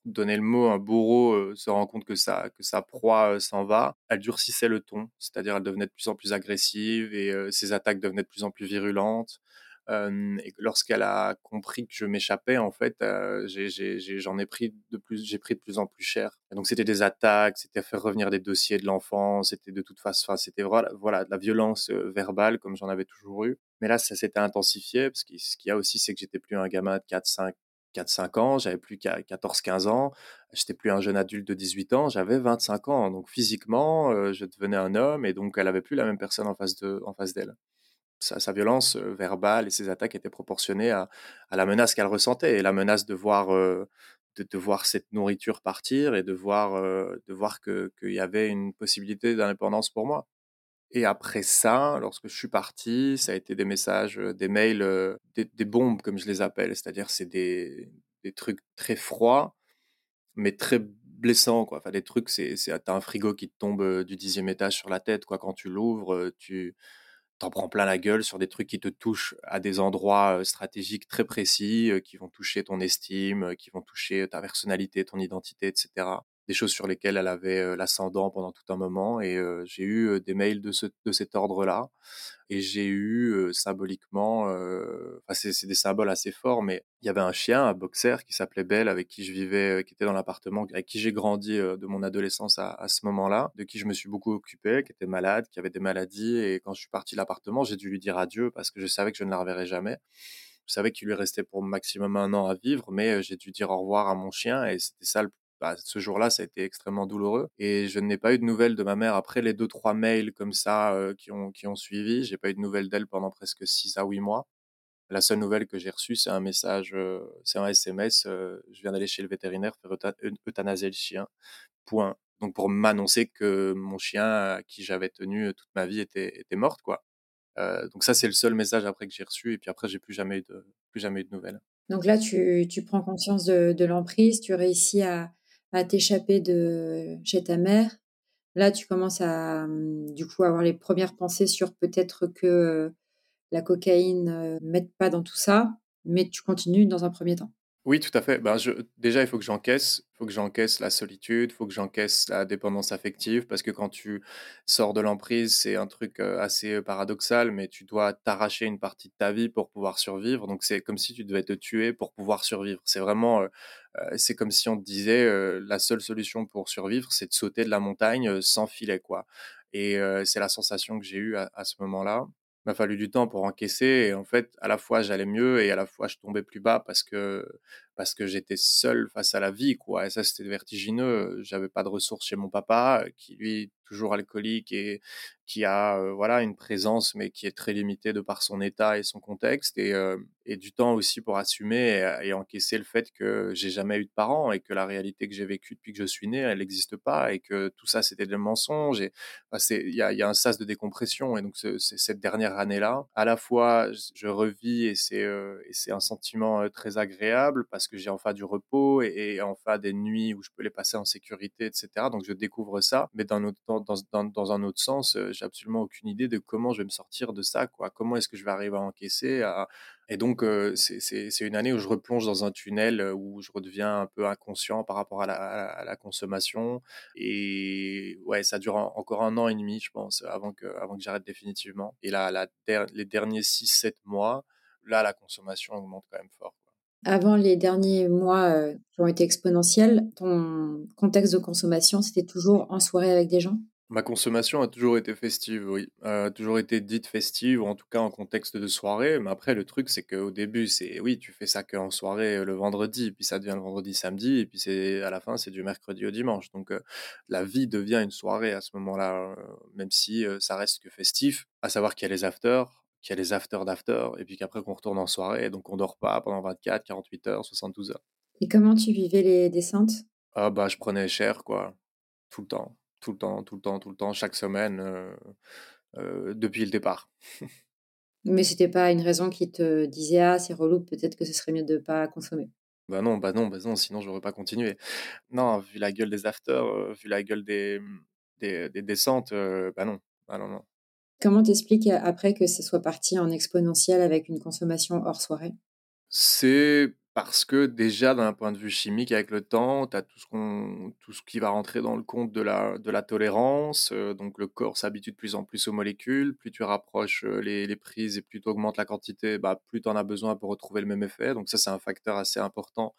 Speaker 2: donner le mot, un bourreau se rend compte que, ça, que sa proie s'en va, elle durcissait le ton, c'est-à-dire elle devenait de plus en plus agressive et ses attaques devenaient de plus en plus virulentes. et lorsqu'elle a compris que je m'échappais, en fait, j'en ai, pris de plus, j'ai pris de plus en plus cher. donc c'était des attaques, c'était faire revenir des dossiers de l'enfance, c'était de toute façon, c'était voilà, voilà, de la violence verbale comme j'en avais toujours eu. Mais là, ça s'était intensifié parce que ce qu'il y a aussi, c'est que j'étais plus un gamin de 4, 5, 4-5 ans, j'avais plus qu'à 14-15 ans, j'étais plus un jeune adulte de 18 ans, j'avais 25 ans. Donc physiquement, euh, je devenais un homme et donc elle avait plus la même personne en face de, d'elle. Sa, violence euh, verbale et ses attaques étaient proportionnées à, la menace qu'elle ressentait et la menace de voir, euh, de, voir cette nourriture partir et de voir, de voir qu'il y avait une possibilité d'indépendance pour moi. Et après ça, lorsque je suis parti, ça a été des messages, des mails, des, bombes comme je les appelle, c'est-à-dire c'est des, trucs très froids, mais très blessants, quoi. Enfin, des trucs, c'est, t'as un frigo qui te tombe du dixième étage sur la tête, quoi. Quand tu l'ouvres, tu t'en prends plein la gueule sur des trucs qui te touchent à des endroits stratégiques très précis, qui vont toucher ton estime, qui vont toucher ta personnalité, ton identité, etc. des choses sur lesquelles elle avait l'ascendant pendant tout un moment. Et j'ai eu des mails de, ce, de cet ordre-là. Et j'ai eu symboliquement, c'est des symboles assez forts, mais il y avait un chien, un boxer qui s'appelait Belle, avec qui je vivais, qui était dans l'appartement, avec qui j'ai grandi de mon adolescence à, à ce moment-là, de qui je me suis beaucoup occupé, qui était malade, qui avait des maladies. Et quand je suis parti de l'appartement, j'ai dû lui dire adieu parce que je savais que je ne la reverrais jamais. Je savais qu'il lui restait pour maximum un an à vivre, mais j'ai dû dire au revoir à mon chien et c'était ça le bah, ce jour-là, ça a été extrêmement douloureux. Et je n'ai pas eu de nouvelles de ma mère après les deux, trois mails comme ça qui, ont, qui ont suivi. J'ai pas eu de nouvelles d'elle pendant presque six à huit mois. La seule nouvelle que j'ai reçue, c'est un message, c'est un SMS. je viens d'aller chez le vétérinaire faire euthanasier le chien. Point. Donc pour m'annoncer que mon chien, à qui j'avais tenu toute ma vie, était, était morte, quoi. donc ça, c'est le seul message après que j'ai reçu. Et puis après, j'ai plus jamais plus jamais eu de nouvelles.
Speaker 1: Donc là, tu, tu prends conscience de l'emprise, tu réussis à, à t'échapper de chez ta mère. Là, tu commences à, mmh, du coup, avoir les premières pensées sur peut-être que la cocaïne ne mette pas dans tout ça, mais tu continues dans un premier temps.
Speaker 2: Oui, tout à fait. Ben, déjà, il faut que j'encaisse. Il faut que j'encaisse la solitude, il faut que j'encaisse la dépendance affective, parce que quand tu sors de l'emprise, c'est un truc assez paradoxal, mais tu dois t'arracher une partie de ta vie pour pouvoir survivre. Donc, c'est comme si tu devais te tuer pour pouvoir survivre. C'est vraiment, c'est comme si on te disait, la seule solution pour survivre, c'est de sauter de la montagne sans filet, quoi. Et c'est la sensation que j'ai eue à ce moment-là m'a fallu du temps pour encaisser et en fait à la fois j'allais mieux et à la fois je tombais plus bas parce que parce que j'étais seul face à la vie quoi. Et ça c'était vertigineux. J'avais pas de ressources chez mon papa qui lui toujours alcoolique et qui a voilà une présence mais qui est très limitée de par son état et son contexte. Et, et du temps aussi pour assumer et, encaisser le fait que j'ai jamais eu de parents et que la réalité que j'ai vécue depuis que je suis né elle n'existe pas et que tout ça c'était des mensonges il y, a, un sas de décompression et donc c'est cette dernière année là à la fois je revis et c'est c'est un sentiment très agréable parce que j'ai enfin du repos et, enfin des nuits où je peux les passer en sécurité etc donc je découvre ça mais d'un autre temps dans, dans, un autre sens, j'ai absolument aucune idée de comment je vais me sortir de ça, quoi. Comment est-ce que je vais arriver à encaisser Et donc, c'est une année où je replonge dans un tunnel où je redeviens un peu inconscient par rapport à la, consommation. Et ouais, ça dure encore un an et demi, je pense, avant que, avant que j'arrête définitivement. Et là, les derniers 6-7 mois, là, la consommation augmente quand même fort.
Speaker 1: Avant les derniers mois qui ont été exponentiels, ton contexte de consommation, c'était toujours en soirée avec des gens?
Speaker 2: Ma consommation a toujours été festive, oui. a toujours été dite festive, ou en tout cas en contexte de soirée. Mais après, le truc, c'est qu'au début, c'est oui, tu fais ça qu'en soirée euh, le vendredi, puis ça devient le vendredi, samedi, et puis c'est à la fin, c'est du mercredi au dimanche. Donc euh, la vie devient une soirée à ce moment-là, euh, même si ça reste que festif. À savoir qu'il y a les afters, qu'il y a les afters d'after, et puis qu'après qu'on retourne en soirée, donc on dort pas pendant 24, 48 heures, 72 heures.
Speaker 1: Et comment tu vivais les descentes?
Speaker 2: Ah bah je prenais cher, quoi, tout le temps tout le temps, tout le temps, tout le temps, chaque semaine, euh, euh, depuis le départ. <laughs>
Speaker 1: Mais c'était pas une raison qui te disait ah c'est relou, peut-être que ce serait mieux de pas consommer.
Speaker 2: Bah non, bah non, bah non, sinon j'aurais pas continué. Non, vu la gueule des afters, euh, vu la gueule des, des, descentes, bah non, ah non, non.
Speaker 1: Comment t'expliques après que ce soit parti en exponentiel avec une consommation hors soirée?
Speaker 2: C'est parce que déjà, d'un point de vue chimique, avec le temps, tu as tout ce, tout ce qui va rentrer dans le compte de la, de la tolérance. Donc le corps s'habitue de plus en plus aux molécules. Plus tu rapproches les, les prises et plus tu augmentes la quantité, bah, plus tu en as besoin pour retrouver le même effet. Donc ça, c'est un facteur assez important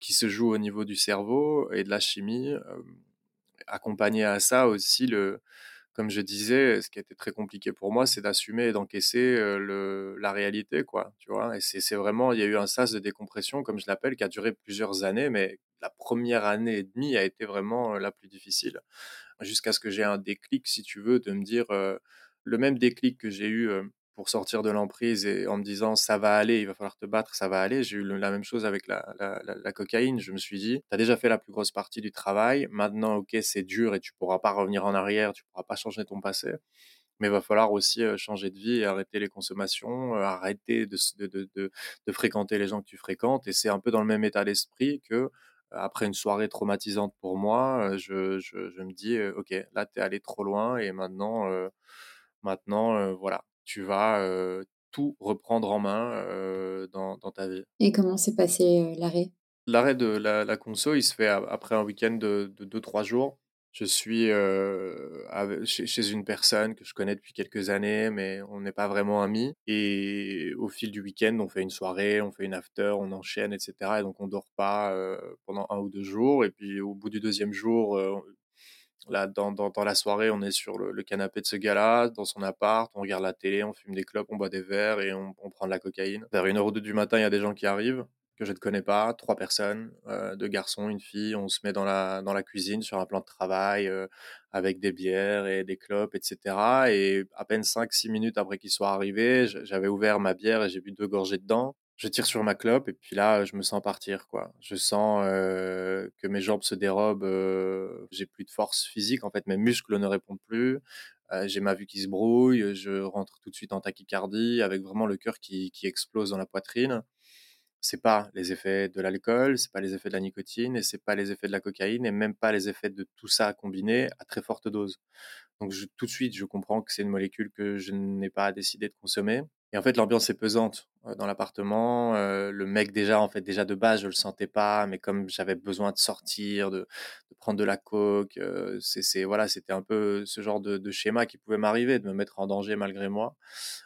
Speaker 2: qui se joue au niveau du cerveau et de la chimie. Accompagné à ça aussi le comme je disais, ce qui a été très compliqué pour moi, c'est d'assumer et d'encaisser le, la réalité, quoi. Tu vois, et c'est vraiment, il y a eu un sas de décompression, comme je l'appelle, qui a duré plusieurs années, mais la première année et demie a été vraiment la plus difficile, jusqu'à ce que j'ai un déclic, si tu veux, de me dire le même déclic que j'ai eu pour sortir de l'emprise et en me disant ça va aller, il va falloir te battre, ça va aller. J'ai eu la même chose avec la, la, cocaïne. Je me suis dit, tu as déjà fait la plus grosse partie du travail. Maintenant, ok, c'est dur et tu pourras pas revenir en arrière, tu pourras pas changer ton passé. Mais il va falloir aussi changer de vie et arrêter les consommations, arrêter de, de, de, de, fréquenter les gens que tu fréquentes. Et c'est un peu dans le même état d'esprit que après une soirée traumatisante pour moi, je, je, je me dis, ok, là, tu es allé trop loin et maintenant, maintenant voilà, tu vas tout reprendre en main dans, ta vie.
Speaker 1: Et comment s'est passé l'arrêt?
Speaker 2: L'arrêt de la la conso, il se fait a après un week-end de de 2-3 jours. Je suis, chez chez une personne que je connais depuis quelques années, mais on n'est pas vraiment amis et au fil du week-end, on fait une soirée, on fait une after, on enchaîne et cetera et donc on dort pas, pendant 1 ou 2 jours et puis au bout du 2e jour, là, dans dans dans la soirée, on est sur le le canapé de ce gars-là, dans son appart, on regarde la télé, on fume des clopes, on boit des verres et on on prend de la cocaïne. Vers 1:00 ou 2:00 du matin, il y a des gens qui arrivent, que je ne connais pas, 3 personnes, heu, 2 garçons, 1 fille. On se met dans la dans la cuisine sur un plan de travail, heu, avec des bières et des clopes et cetera et à peine 5-6 minutes après qu'ils soient arrivés, j'avais ouvert ma bière et j'ai bu 2 gorgées dedans. Je tire sur ma clope et puis là, je me sens partir, quoi. Je sens, heu, que mes jambes se dérobent, heu, j'ai plus de force physique, en fait, mes muscles ne répondent plus, heu, j'ai ma vue qui se brouille, je rentre tout de suite en tachycardie avec vraiment le cœur qui qui explose dans la poitrine. C'est pas les effets de l'alcool, c'est pas les effets de la nicotine et c'est pas les effets de la cocaïne et même pas les effets de tout ça combiné à très forte dose. Donc je tout de suite, je comprends que c'est une molécule que je n'ai pas décidé de consommer et en fait, l'ambiance est pesante, dans l'appartement, heu, le mec déjà, en fait, déjà de base, je le sentais pas, mais comme j'avais besoin de sortir, de de prendre de la coke, heu, c'est voilà, c'était un peu ce genre de de schéma qui pouvait m'arriver, de me mettre en danger malgré moi.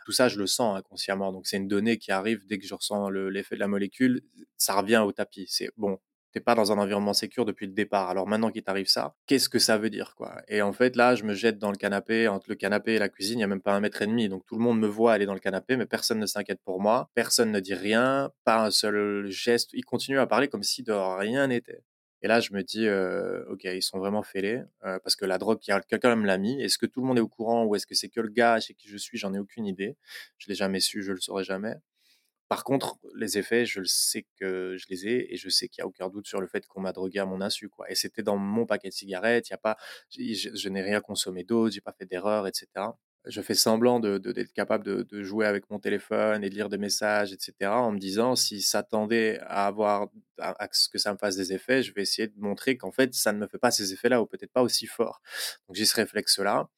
Speaker 2: Tout ça, je le sens inconsciemment, donc c'est une donnée qui arrive dès que je ressens le l'effet de la molécule, ça revient au tapis. C'est bon, tu es pas dans un environnement sécure depuis le départ, alors maintenant qu'il t'arrive ça, qu'est-ce que ça veut dire, quoi? Et en fait, là, je me jette dans le canapé, entre le canapé et la cuisine, il y a même pas 1 mètre et demi, donc tout le monde me voit aller dans le canapé, mais personne ne s'inquiète pour moi, personne ne dit rien, pas un seul geste. Ils continuent à parler comme si de rien n'était et là, je me dis, heu: «OK, ils sont vraiment fêlés», heu, parce que la drogue, quelqu'un me l'a mis. Est-ce que tout le monde est au courant ou est-ce que c'est que le gars chez qui je suis? J'en ai aucune idée. Je l'ai jamais su, je le saurai jamais. Par contre, les effets, je le sais que je les ai et je sais qu'il y a aucun doute sur le fait qu'on m'a drogué à mon insu, quoi et c'était dans mon paquet de cigarettes, y a pas je n'ai rien consommé d'autre, j'ai pas fait d'erreur et cetera. Je fais semblant de de d'être capable de de jouer avec mon téléphone et de lire des messages et cetera, en me disant: «S'ils s'attendaient à avoir à à ce que ça me fasse des effets, je vais essayer de montrer qu'en fait, ça ne me fait pas ces effets-là ou peut-être pas aussi fort». Donc j'ai ce réflexe-là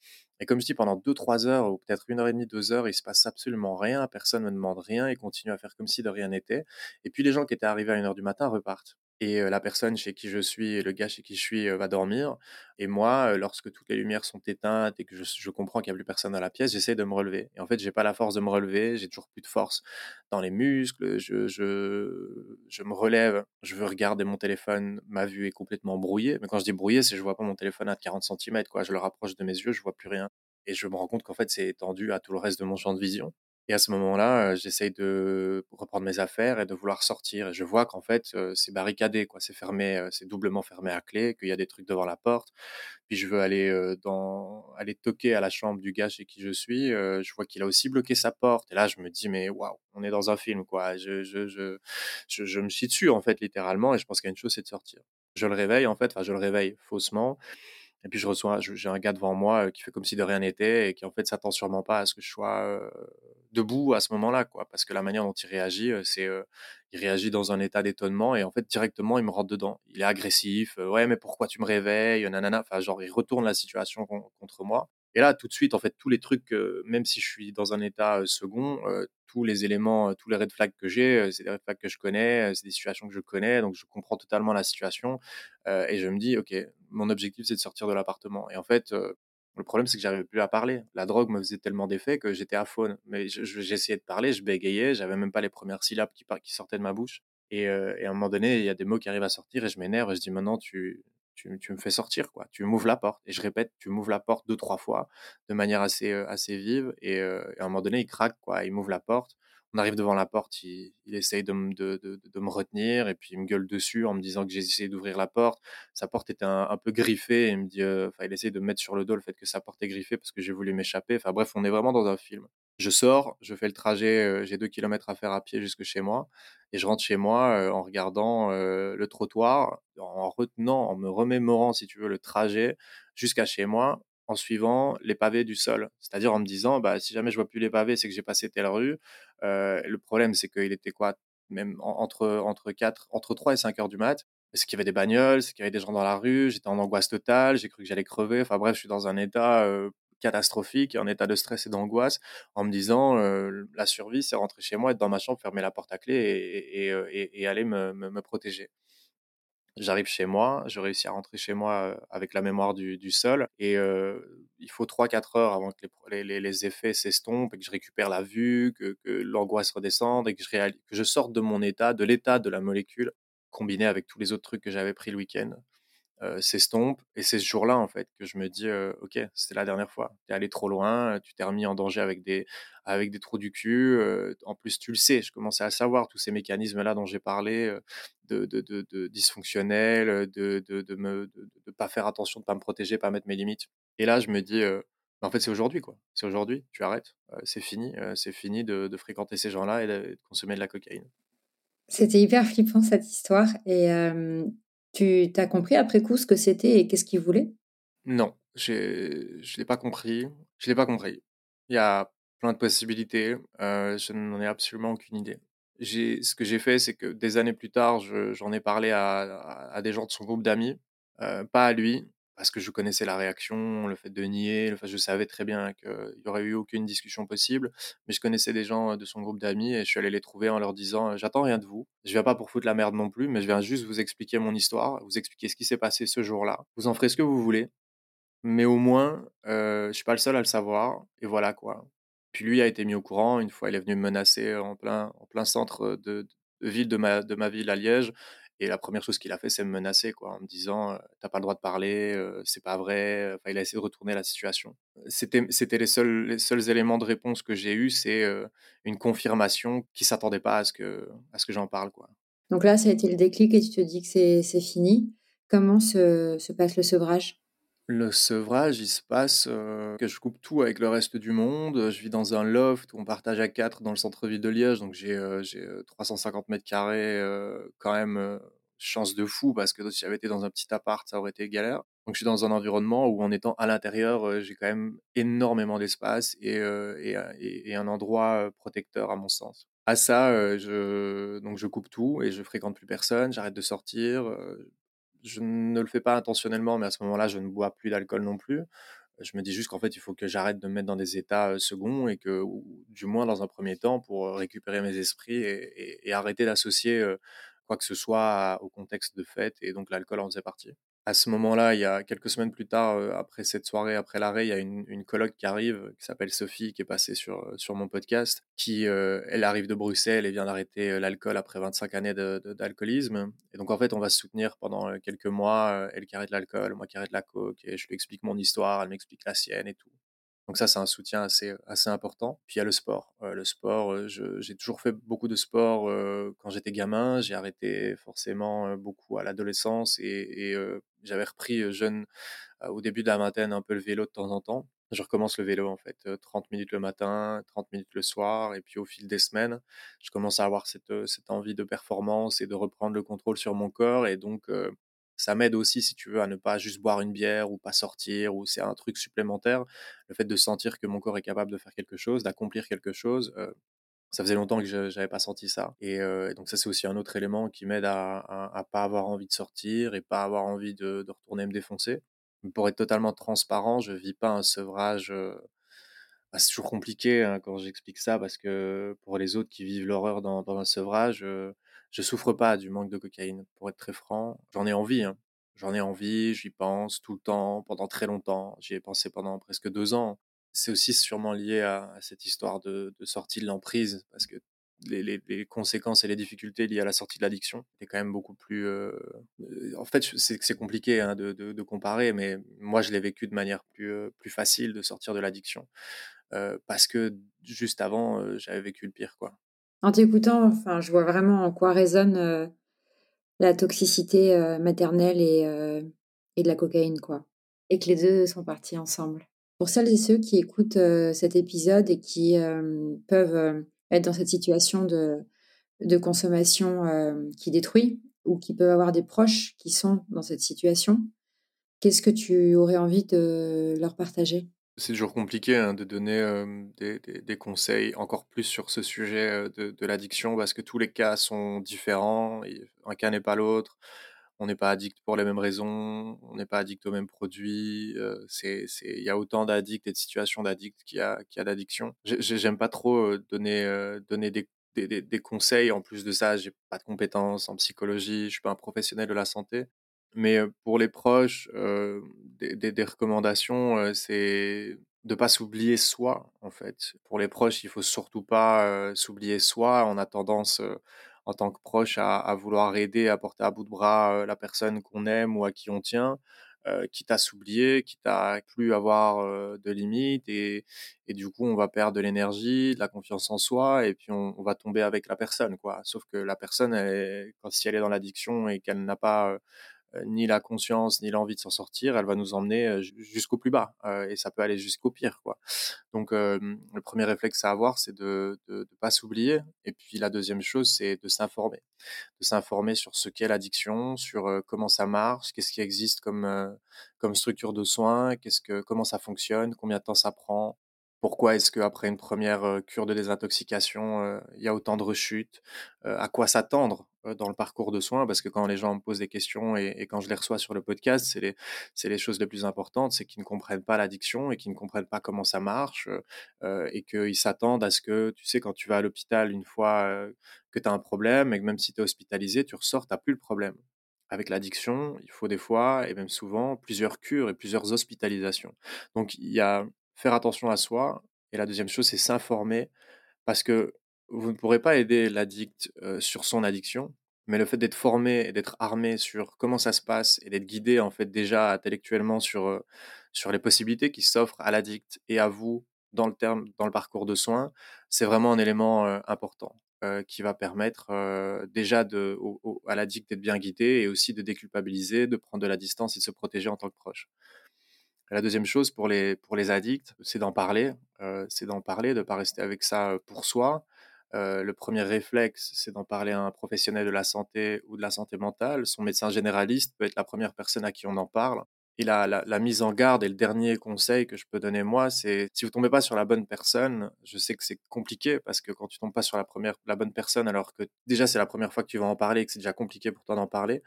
Speaker 2: et comme je dis, pendant 2-3 heures ou peut-être 1 heure et demie, 2 heures, il se passe absolument rien, personne me demande rien, ils continuent à faire comme si de rien n'était. Et puis les gens qui étaient arrivés à 1:00 du matin repartent et la personne chez qui je suis et le gars chez qui je suis, va dormir et moi, lorsque toutes les lumières sont éteintes et que je comprends qu'il y a plus personne dans la pièce, j'essaie de me relever et en fait, j'ai pas la force de me relever, j'ai toujours plus de force dans les muscles, je je je me relève, je veux regarder mon téléphone, ma vue est complètement brouillée, mais quand je dis brouillée, c'est je vois pas mon téléphone à 40 centimètres, quoi. Je le rapproche de mes yeux, je vois plus rien et je me rends compte qu'en fait, c'est étendu à tout le reste de mon champ de vision et à ce moment-là, j'essaye de reprendre mes affaires et de vouloir sortir et je vois qu'en fait, c'est barricadé, quoi. C'est fermé, c'est doublement fermé à clé, qu'il y a des trucs devant la porte. Puis je veux aller, dans aller toquer à la chambre du gars chez qui je suis, je vois qu'il a aussi bloqué sa porte et là, je me dis: «Mais waouh, on est dans un film, quoi». Je je je je je me chie dessus, en fait, littéralement et je pense qu'il y a une chose, c'est de sortir. Je le réveille, en fait, enfin, je le réveille faussement et puis je reçois j'ai un gars devant moi, heu, qui fait comme si de rien n'était et qui, en fait, s'attend sûrement pas à ce que je sois, heu, debout à ce moment-là, quoi. Parce que la manière dont il réagit, heu, c'est, il réagit dans un état d'étonnement et en fait, directement, il me rentre dedans. Il est agressif, «Ouais, mais pourquoi tu me réveilles?» nanana, enfin, genre, il retourne la situation con contre moi et là, tout de suite, en fait, tous les trucs, heu, même si je suis dans un état, heu, second, heu, tous les éléments, tous les red flags que j'ai, c'est des red flags que je connais, c'est des situations que je connais, donc je comprends totalement la situation, et je me dis: «OK, mon objectif, c'est de sortir de l'appartement» et en fait, le problème, c'est que j'arrivais plus à parler. La drogue me faisait tellement d'effet que j'étais aphone, mais je je j'essayais de parler, je bégayais, j'avais même pas les 1res syllabes qui sortaient de ma bouche. Et et à un moment donné, il y a des mots qui arrivent à sortir et je m'énerve et je dis: «Maintenant, tu tu me fais sortir, quoi. Tu m'ouvres la porte» et je répète: «Tu m'ouvres la porte» 2-3 fois de manière assez, heu, assez vive et heu et à un moment donné, il craque, quoi. Il m'ouvre la porte. On arrive devant la porte, il essaye de de de me retenir et puis il me gueule dessus en me disant que j'ai essayé d'ouvrir la porte. Sa porte était un un peu griffée il me dit, heu enfin, il essaye de me mettre sur le dos le fait que sa porte est griffée parce que j'ai voulu m'échapper. Enfin bref, on est vraiment dans un film. Je sors, je fais le trajet, j'ai 2 kilomètres à faire à pied jusque chez moi et je rentre chez moi, en regardant, le trottoir, en retenant, en me remémorant, si tu veux, le trajet jusqu'à chez moi, en suivant les pavés du sol. C'est-à-dire en me disant: «Bah, si jamais je vois plus les pavés, c'est que j'ai passé telle rue». Heu, le problème, c'est qu'il était quoi? Même en entre entre 4 entre 3 et 5:00 du mat. C'est qu'il y avait des bagnoles, c'est qu'il y avait des gens dans la rue, j'étais en angoisse totale, j'ai cru que j'allais crever. Enfin bref, je suis dans un état, heu, catastrophique, un état de stress et d'angoisse en me disant, «La survie, c'est rentrer chez moi, être dans ma chambre, fermer la porte à clé et et et et aller me me protéger». J'arrive chez moi, je réussis à rentrer chez moi avec la mémoire du, sol et il faut 3-4 heures avant que les, les, les effets s'estompent et que je récupère la vue, que, que l'angoisse redescende et que je, que je sorte de mon état, de l'état de la molécule, combiné avec tous les autres trucs que j'avais pris le week-end. Euh, s'estompe. Et c'est ce jour-là, en fait, que je me dis, ok, c'était la dernière fois. Tu es allé trop loin, tu t'es remis en danger avec des, avec des trous du cul. en plus, tu le sais, je commençais à savoir tous ces mécanismes-là dont j'ai parlé, de, de, de, dysfonctionnels, de ne de, me, de, pas faire attention, de pas me protéger, pas mettre mes limites. Et là, je me dis, bah, en fait, c'est aujourd'hui, quoi. C'est aujourd'hui, tu arrêtes. c'est fini. c'est fini de, fréquenter ces gens-là et de, consommer de la cocaïne.
Speaker 1: C'était hyper flippant cette histoire. Et tu as compris après coup ce que c'était et qu'est-ce qu'il voulait
Speaker 2: Non, je ne l'ai pas compris. Je l'ai pas compris. Il y a plein de possibilités. Euh, je n'en ai absolument aucune idée. Ce que j'ai fait, c'est que des années plus tard, j'en ai parlé à, à, des gens de son groupe d'amis, euh, pas à lui, parce que je connaissais la réaction, le fait de nier, le fait, je savais très bien qu'il n'y aurait eu aucune discussion possible, mais je connaissais des gens de son groupe d'amis et je suis allé les trouver en leur disant J'attends rien de vous, je viens pas pour foutre la merde non plus, mais je viens juste vous expliquer mon histoire, vous expliquer ce qui s'est passé ce jour-là. Vous en ferez ce que vous voulez, mais au moins, euh, je suis pas le seul à le savoir, et voilà quoi. Puis lui a été mis au courant, une fois il est venu me menacer en plein, en plein centre de, de ville de ma, de ma ville à Liège, et la première chose qu'il a fait, c'est me menacer, quoi, en me disant T'as pas le droit de parler, c'est pas vrai. Enfin, il a essayé de retourner la situation. C'était, c'était les, seuls, les seuls éléments de réponse que j'ai eus, c'est une confirmation qui s'attendait pas à ce que, à ce que j'en parle, quoi.
Speaker 1: Donc là, ça a été le déclic et tu te dis que c'est, c'est fini. Comment se, se passe le sevrage?
Speaker 2: Le sevrage, il se passe que je coupe tout avec le reste du monde. Je vis dans un loft où on partage à quatre dans le centre-ville de Liège, donc j'ai 350 mètres carrés, quand même chance de fou parce que si j'avais été dans un petit appart, ça aurait été galère. Donc je suis dans un environnement où en étant à l'intérieur, j'ai quand même énormément d'espace et, un endroit protecteur à mon sens. À ça, donc je coupe tout et je fréquente plus personne, j'arrête de sortir, je ne le fais pas intentionnellement, mais à ce moment-là, je ne bois plus d'alcool non plus. Je me dis juste qu'en fait, il faut que j'arrête de me mettre dans des états seconds et que, du moins dans un premier temps, pour récupérer mes esprits et, arrêter d'associer quoi que ce soit au contexte de fête. Et donc, l'alcool en faisait partie à ce moment-là, il y a quelques semaines plus tard, euh, après cette soirée, après l'arrêt, il y a une, une qui arrive, qui s'appelle Sophie, qui est passée sur, euh, sur mon podcast, qui, euh, elle arrive de Bruxelles et vient d'arrêter l'alcool après 25 années d'alcoolisme. et donc, en fait, on va se soutenir pendant quelques mois, elle qui arrête l'alcool, moi qui arrête la coke, et je lui explique mon histoire, elle m'explique la sienne et tout. Donc ça, c'est un soutien assez, assez important. Puis il y a le sport. le sport, j'ai toujours fait beaucoup de sport quand j'étais gamin. J'ai arrêté forcément beaucoup à l'adolescence et, j'avais repris jeune au début de la vingtaine un peu le vélo de temps en temps. Je recommence le vélo en fait, 30 minutes le matin, 30 minutes le soir, et puis au fil des semaines, je commence à avoir cette, cette envie de performance et de reprendre le contrôle sur mon corps, et donc ça m'aide aussi, si tu veux, à ne pas juste boire une bière ou pas sortir, ou c'est un truc supplémentaire. Le fait de sentir que mon corps est capable de faire quelque chose, d'accomplir quelque chose, ça faisait longtemps que je n'avais pas senti ça. Et, donc ça, c'est aussi un autre élément qui m'aide à, ne pas avoir envie de sortir et pas avoir envie de, retourner me défoncer. pour être totalement transparent, je vis pas un sevrage. Bah, c'est toujours compliqué hein, quand j'explique ça parce que pour les autres qui vivent l'horreur dans, un sevrage, je souffre pas du manque de cocaïne, pour être très franc. J'en ai envie, hein. J'en ai envie, j'y pense tout le temps, pendant très longtemps. J'y ai pensé pendant presque deux ans. C'est aussi sûrement lié à, cette histoire de, sortie de l'emprise, parce que les, conséquences et les difficultés liées à la sortie de l'addiction c'est quand même beaucoup plus. Euh, en fait, c'est compliqué hein, de, comparer, mais moi, je l'ai vécu de manière plus, euh, facile de sortir de l'addiction. Euh, parce que juste avant, j'avais vécu le pire, quoi.
Speaker 1: En t'écoutant, enfin, je vois vraiment en quoi résonne euh, la toxicité euh, maternelle et, euh, et, de la cocaïne, quoi. Et que les deux sont partis ensemble. Pour celles et ceux qui écoutent cet épisode et qui peuvent être dans cette situation de, de consommation qui détruit ou qui peuvent avoir des proches qui sont dans cette situation, qu'est-ce que tu aurais envie de leur partager?
Speaker 2: C'est toujours compliqué hein, de donner des, conseils encore plus sur ce sujet de, l'addiction parce que tous les cas sont différents. Un cas n'est pas l'autre. On n'est pas addict pour les mêmes raisons. On n'est pas addict aux mêmes produits. Il y a autant d'addicts et de situations d'addicts qu'il y a, d'addiction. J'aime pas trop donner, donner des, des, conseils. En plus de ça, j'ai pas de compétences en psychologie, je suis pas un professionnel de la santé. Mais pour les proches, des, des, recommandations, c'est de pas s'oublier soi, en fait. Pour les proches, il faut surtout pas s'oublier soi. On a tendance, en tant que proche, à, à, vouloir aider, à porter à bout de bras la personne qu'on aime ou à qui on tient. Euh, quitte à s'oublier, quitte à plus avoir euh, de limites et, et, du coup on va perdre de l'énergie, de la confiance en soi et puis on, on, va tomber avec la personne quoi. Sauf que la personne, elle, quand si elle est dans l'addiction et qu'elle n'a pas euh, euh, ni la conscience ni l'envie de s'en sortir, elle va nous emmener euh, jusqu'au plus bas euh, et ça peut aller jusqu'au pire quoi. Donc le premier réflexe à avoir c'est de ne pas s'oublier et puis la deuxième chose c'est de s'informer, de s'informer sur ce qu'est l'addiction, sur comment ça marche, qu'est-ce qui existe comme comme structure de soins, qu'est-ce que comment ça fonctionne, combien de temps ça prend, pourquoi est-ce qu'après une première cure de désintoxication, il y a autant de rechutes À quoi s'attendre dans le parcours de soins Parce que quand les gens me posent des questions et, quand je les reçois sur le podcast, c'est les, les, choses les plus importantes, c'est qu'ils ne comprennent pas l'addiction et qu'ils ne comprennent pas comment ça marche et qu'ils s'attendent à ce que, tu sais, quand tu vas à l'hôpital une fois que tu as un problème et que même si tu es hospitalisé, tu ressors, tu n'as plus le problème. Avec l'addiction, il faut des fois, et même souvent, plusieurs cures et plusieurs hospitalisations. Donc, il y a faire attention à soi. Et la deuxième chose, c'est s'informer parce que vous ne pourrez pas aider l'addict sur son addiction, mais le fait d'être formé et d'être armé sur comment ça se passe et d'être guidé en fait déjà intellectuellement sur, sur les possibilités qui s'offrent à l'addict et à vous dans le terme, dans le parcours de soins, c'est vraiment un élément important. qui va permettre déjà de, à l'addict d'être bien guidé et aussi de déculpabiliser, de prendre de la distance et de se protéger en tant que proche. La deuxième chose pour les, pour les addicts, c'est d'en parler. Euh, c'est d'en parler, de ne pas rester avec ça euh, pour soi. Euh, le premier réflexe, c'est d'en parler à un professionnel de la santé ou de la santé mentale. Son médecin généraliste peut être la première personne à qui on en parle. Et la, la, mise en garde et le dernier conseil que je peux donner moi, c'est si vous tombez pas sur la bonne personne, je sais que c'est compliqué parce que quand tu tombes pas sur la première, la bonne personne, alors que déjà c'est la première fois que tu vas en parler et que c'est déjà compliqué pour toi d'en parler,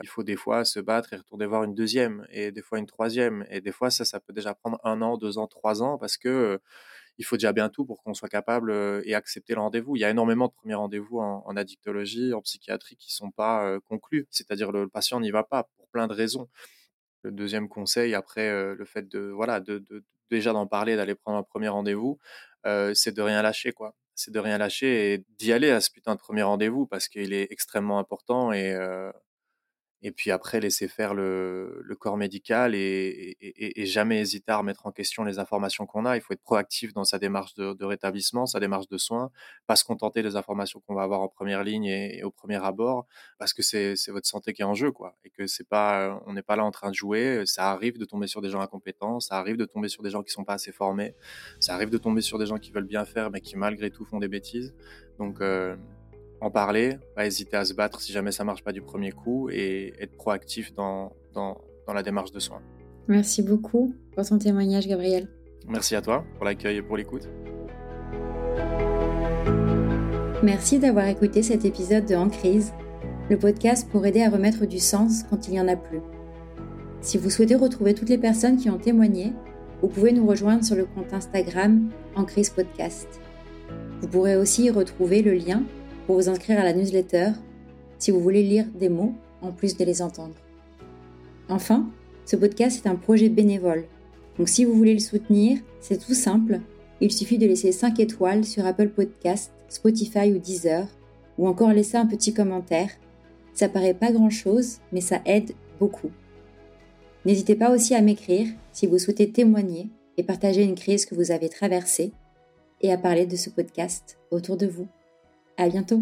Speaker 2: il faut des fois se battre et retourner voir une deuxième et des fois une troisième et des fois ça, ça peut déjà prendre un an, deux ans, trois ans parce que il faut déjà bien tout pour qu'on soit capable et accepter le rendez-vous. Il y a énormément de premiers rendez-vous en, addictologie, en psychiatrie qui sont pas conclus, c'est-à-dire le patient n'y va pas pour plein de raisons le deuxième conseil après le fait de voilà de, déjà d'en parler, d'aller prendre un premier rendez-vous, c'est de rien lâcher quoi. C'est de rien lâcher et d'y aller à ce putain de premier rendez-vous parce qu'il est extrêmement important et et puis après laisser faire le, corps médical et, et, et, jamais hésiter à remettre en question les informations qu'on a. Il faut être proactif dans sa démarche de, rétablissement, sa démarche de soins, pas se contenter des informations qu'on va avoir en première ligne et, au premier abord, parce que c'est votre santé qui est en jeu, quoi, et que c'est pas, on n'est pas là en train de jouer. Ça arrive de tomber sur des gens incompétents, ça arrive de tomber sur des gens qui sont pas assez formés, ça arrive de tomber sur des gens qui veulent bien faire mais qui malgré tout font des bêtises. Donc euh, en parler, pas hésiter à se battre si jamais ça marche pas du premier coup et être proactif dans, dans, dans la démarche de soins.
Speaker 1: Merci beaucoup pour ton témoignage, Gabriel.
Speaker 2: Merci à toi pour l'accueil et pour l'écoute.
Speaker 1: Merci d'avoir écouté cet épisode de En crise, le podcast pour aider à remettre du sens quand il n'y en a plus. Si vous souhaitez retrouver toutes les personnes qui ont témoigné, vous pouvez nous rejoindre sur le compte Instagram En crise podcast. Vous pourrez aussi y retrouver le lien pour vous inscrire à la newsletter si vous voulez lire des mots en plus de les entendre. Enfin, ce podcast est un projet bénévole. Donc si vous voulez le soutenir, c'est tout simple. Il suffit de laisser 5 étoiles sur Apple Podcast, Spotify ou Deezer, ou encore laisser un petit commentaire. Ça paraît pas grand chose, mais ça aide beaucoup. N'hésitez pas aussi à m'écrire si vous souhaitez témoigner et partager une crise que vous avez traversée, et à parler de ce podcast autour de vous. À bientôt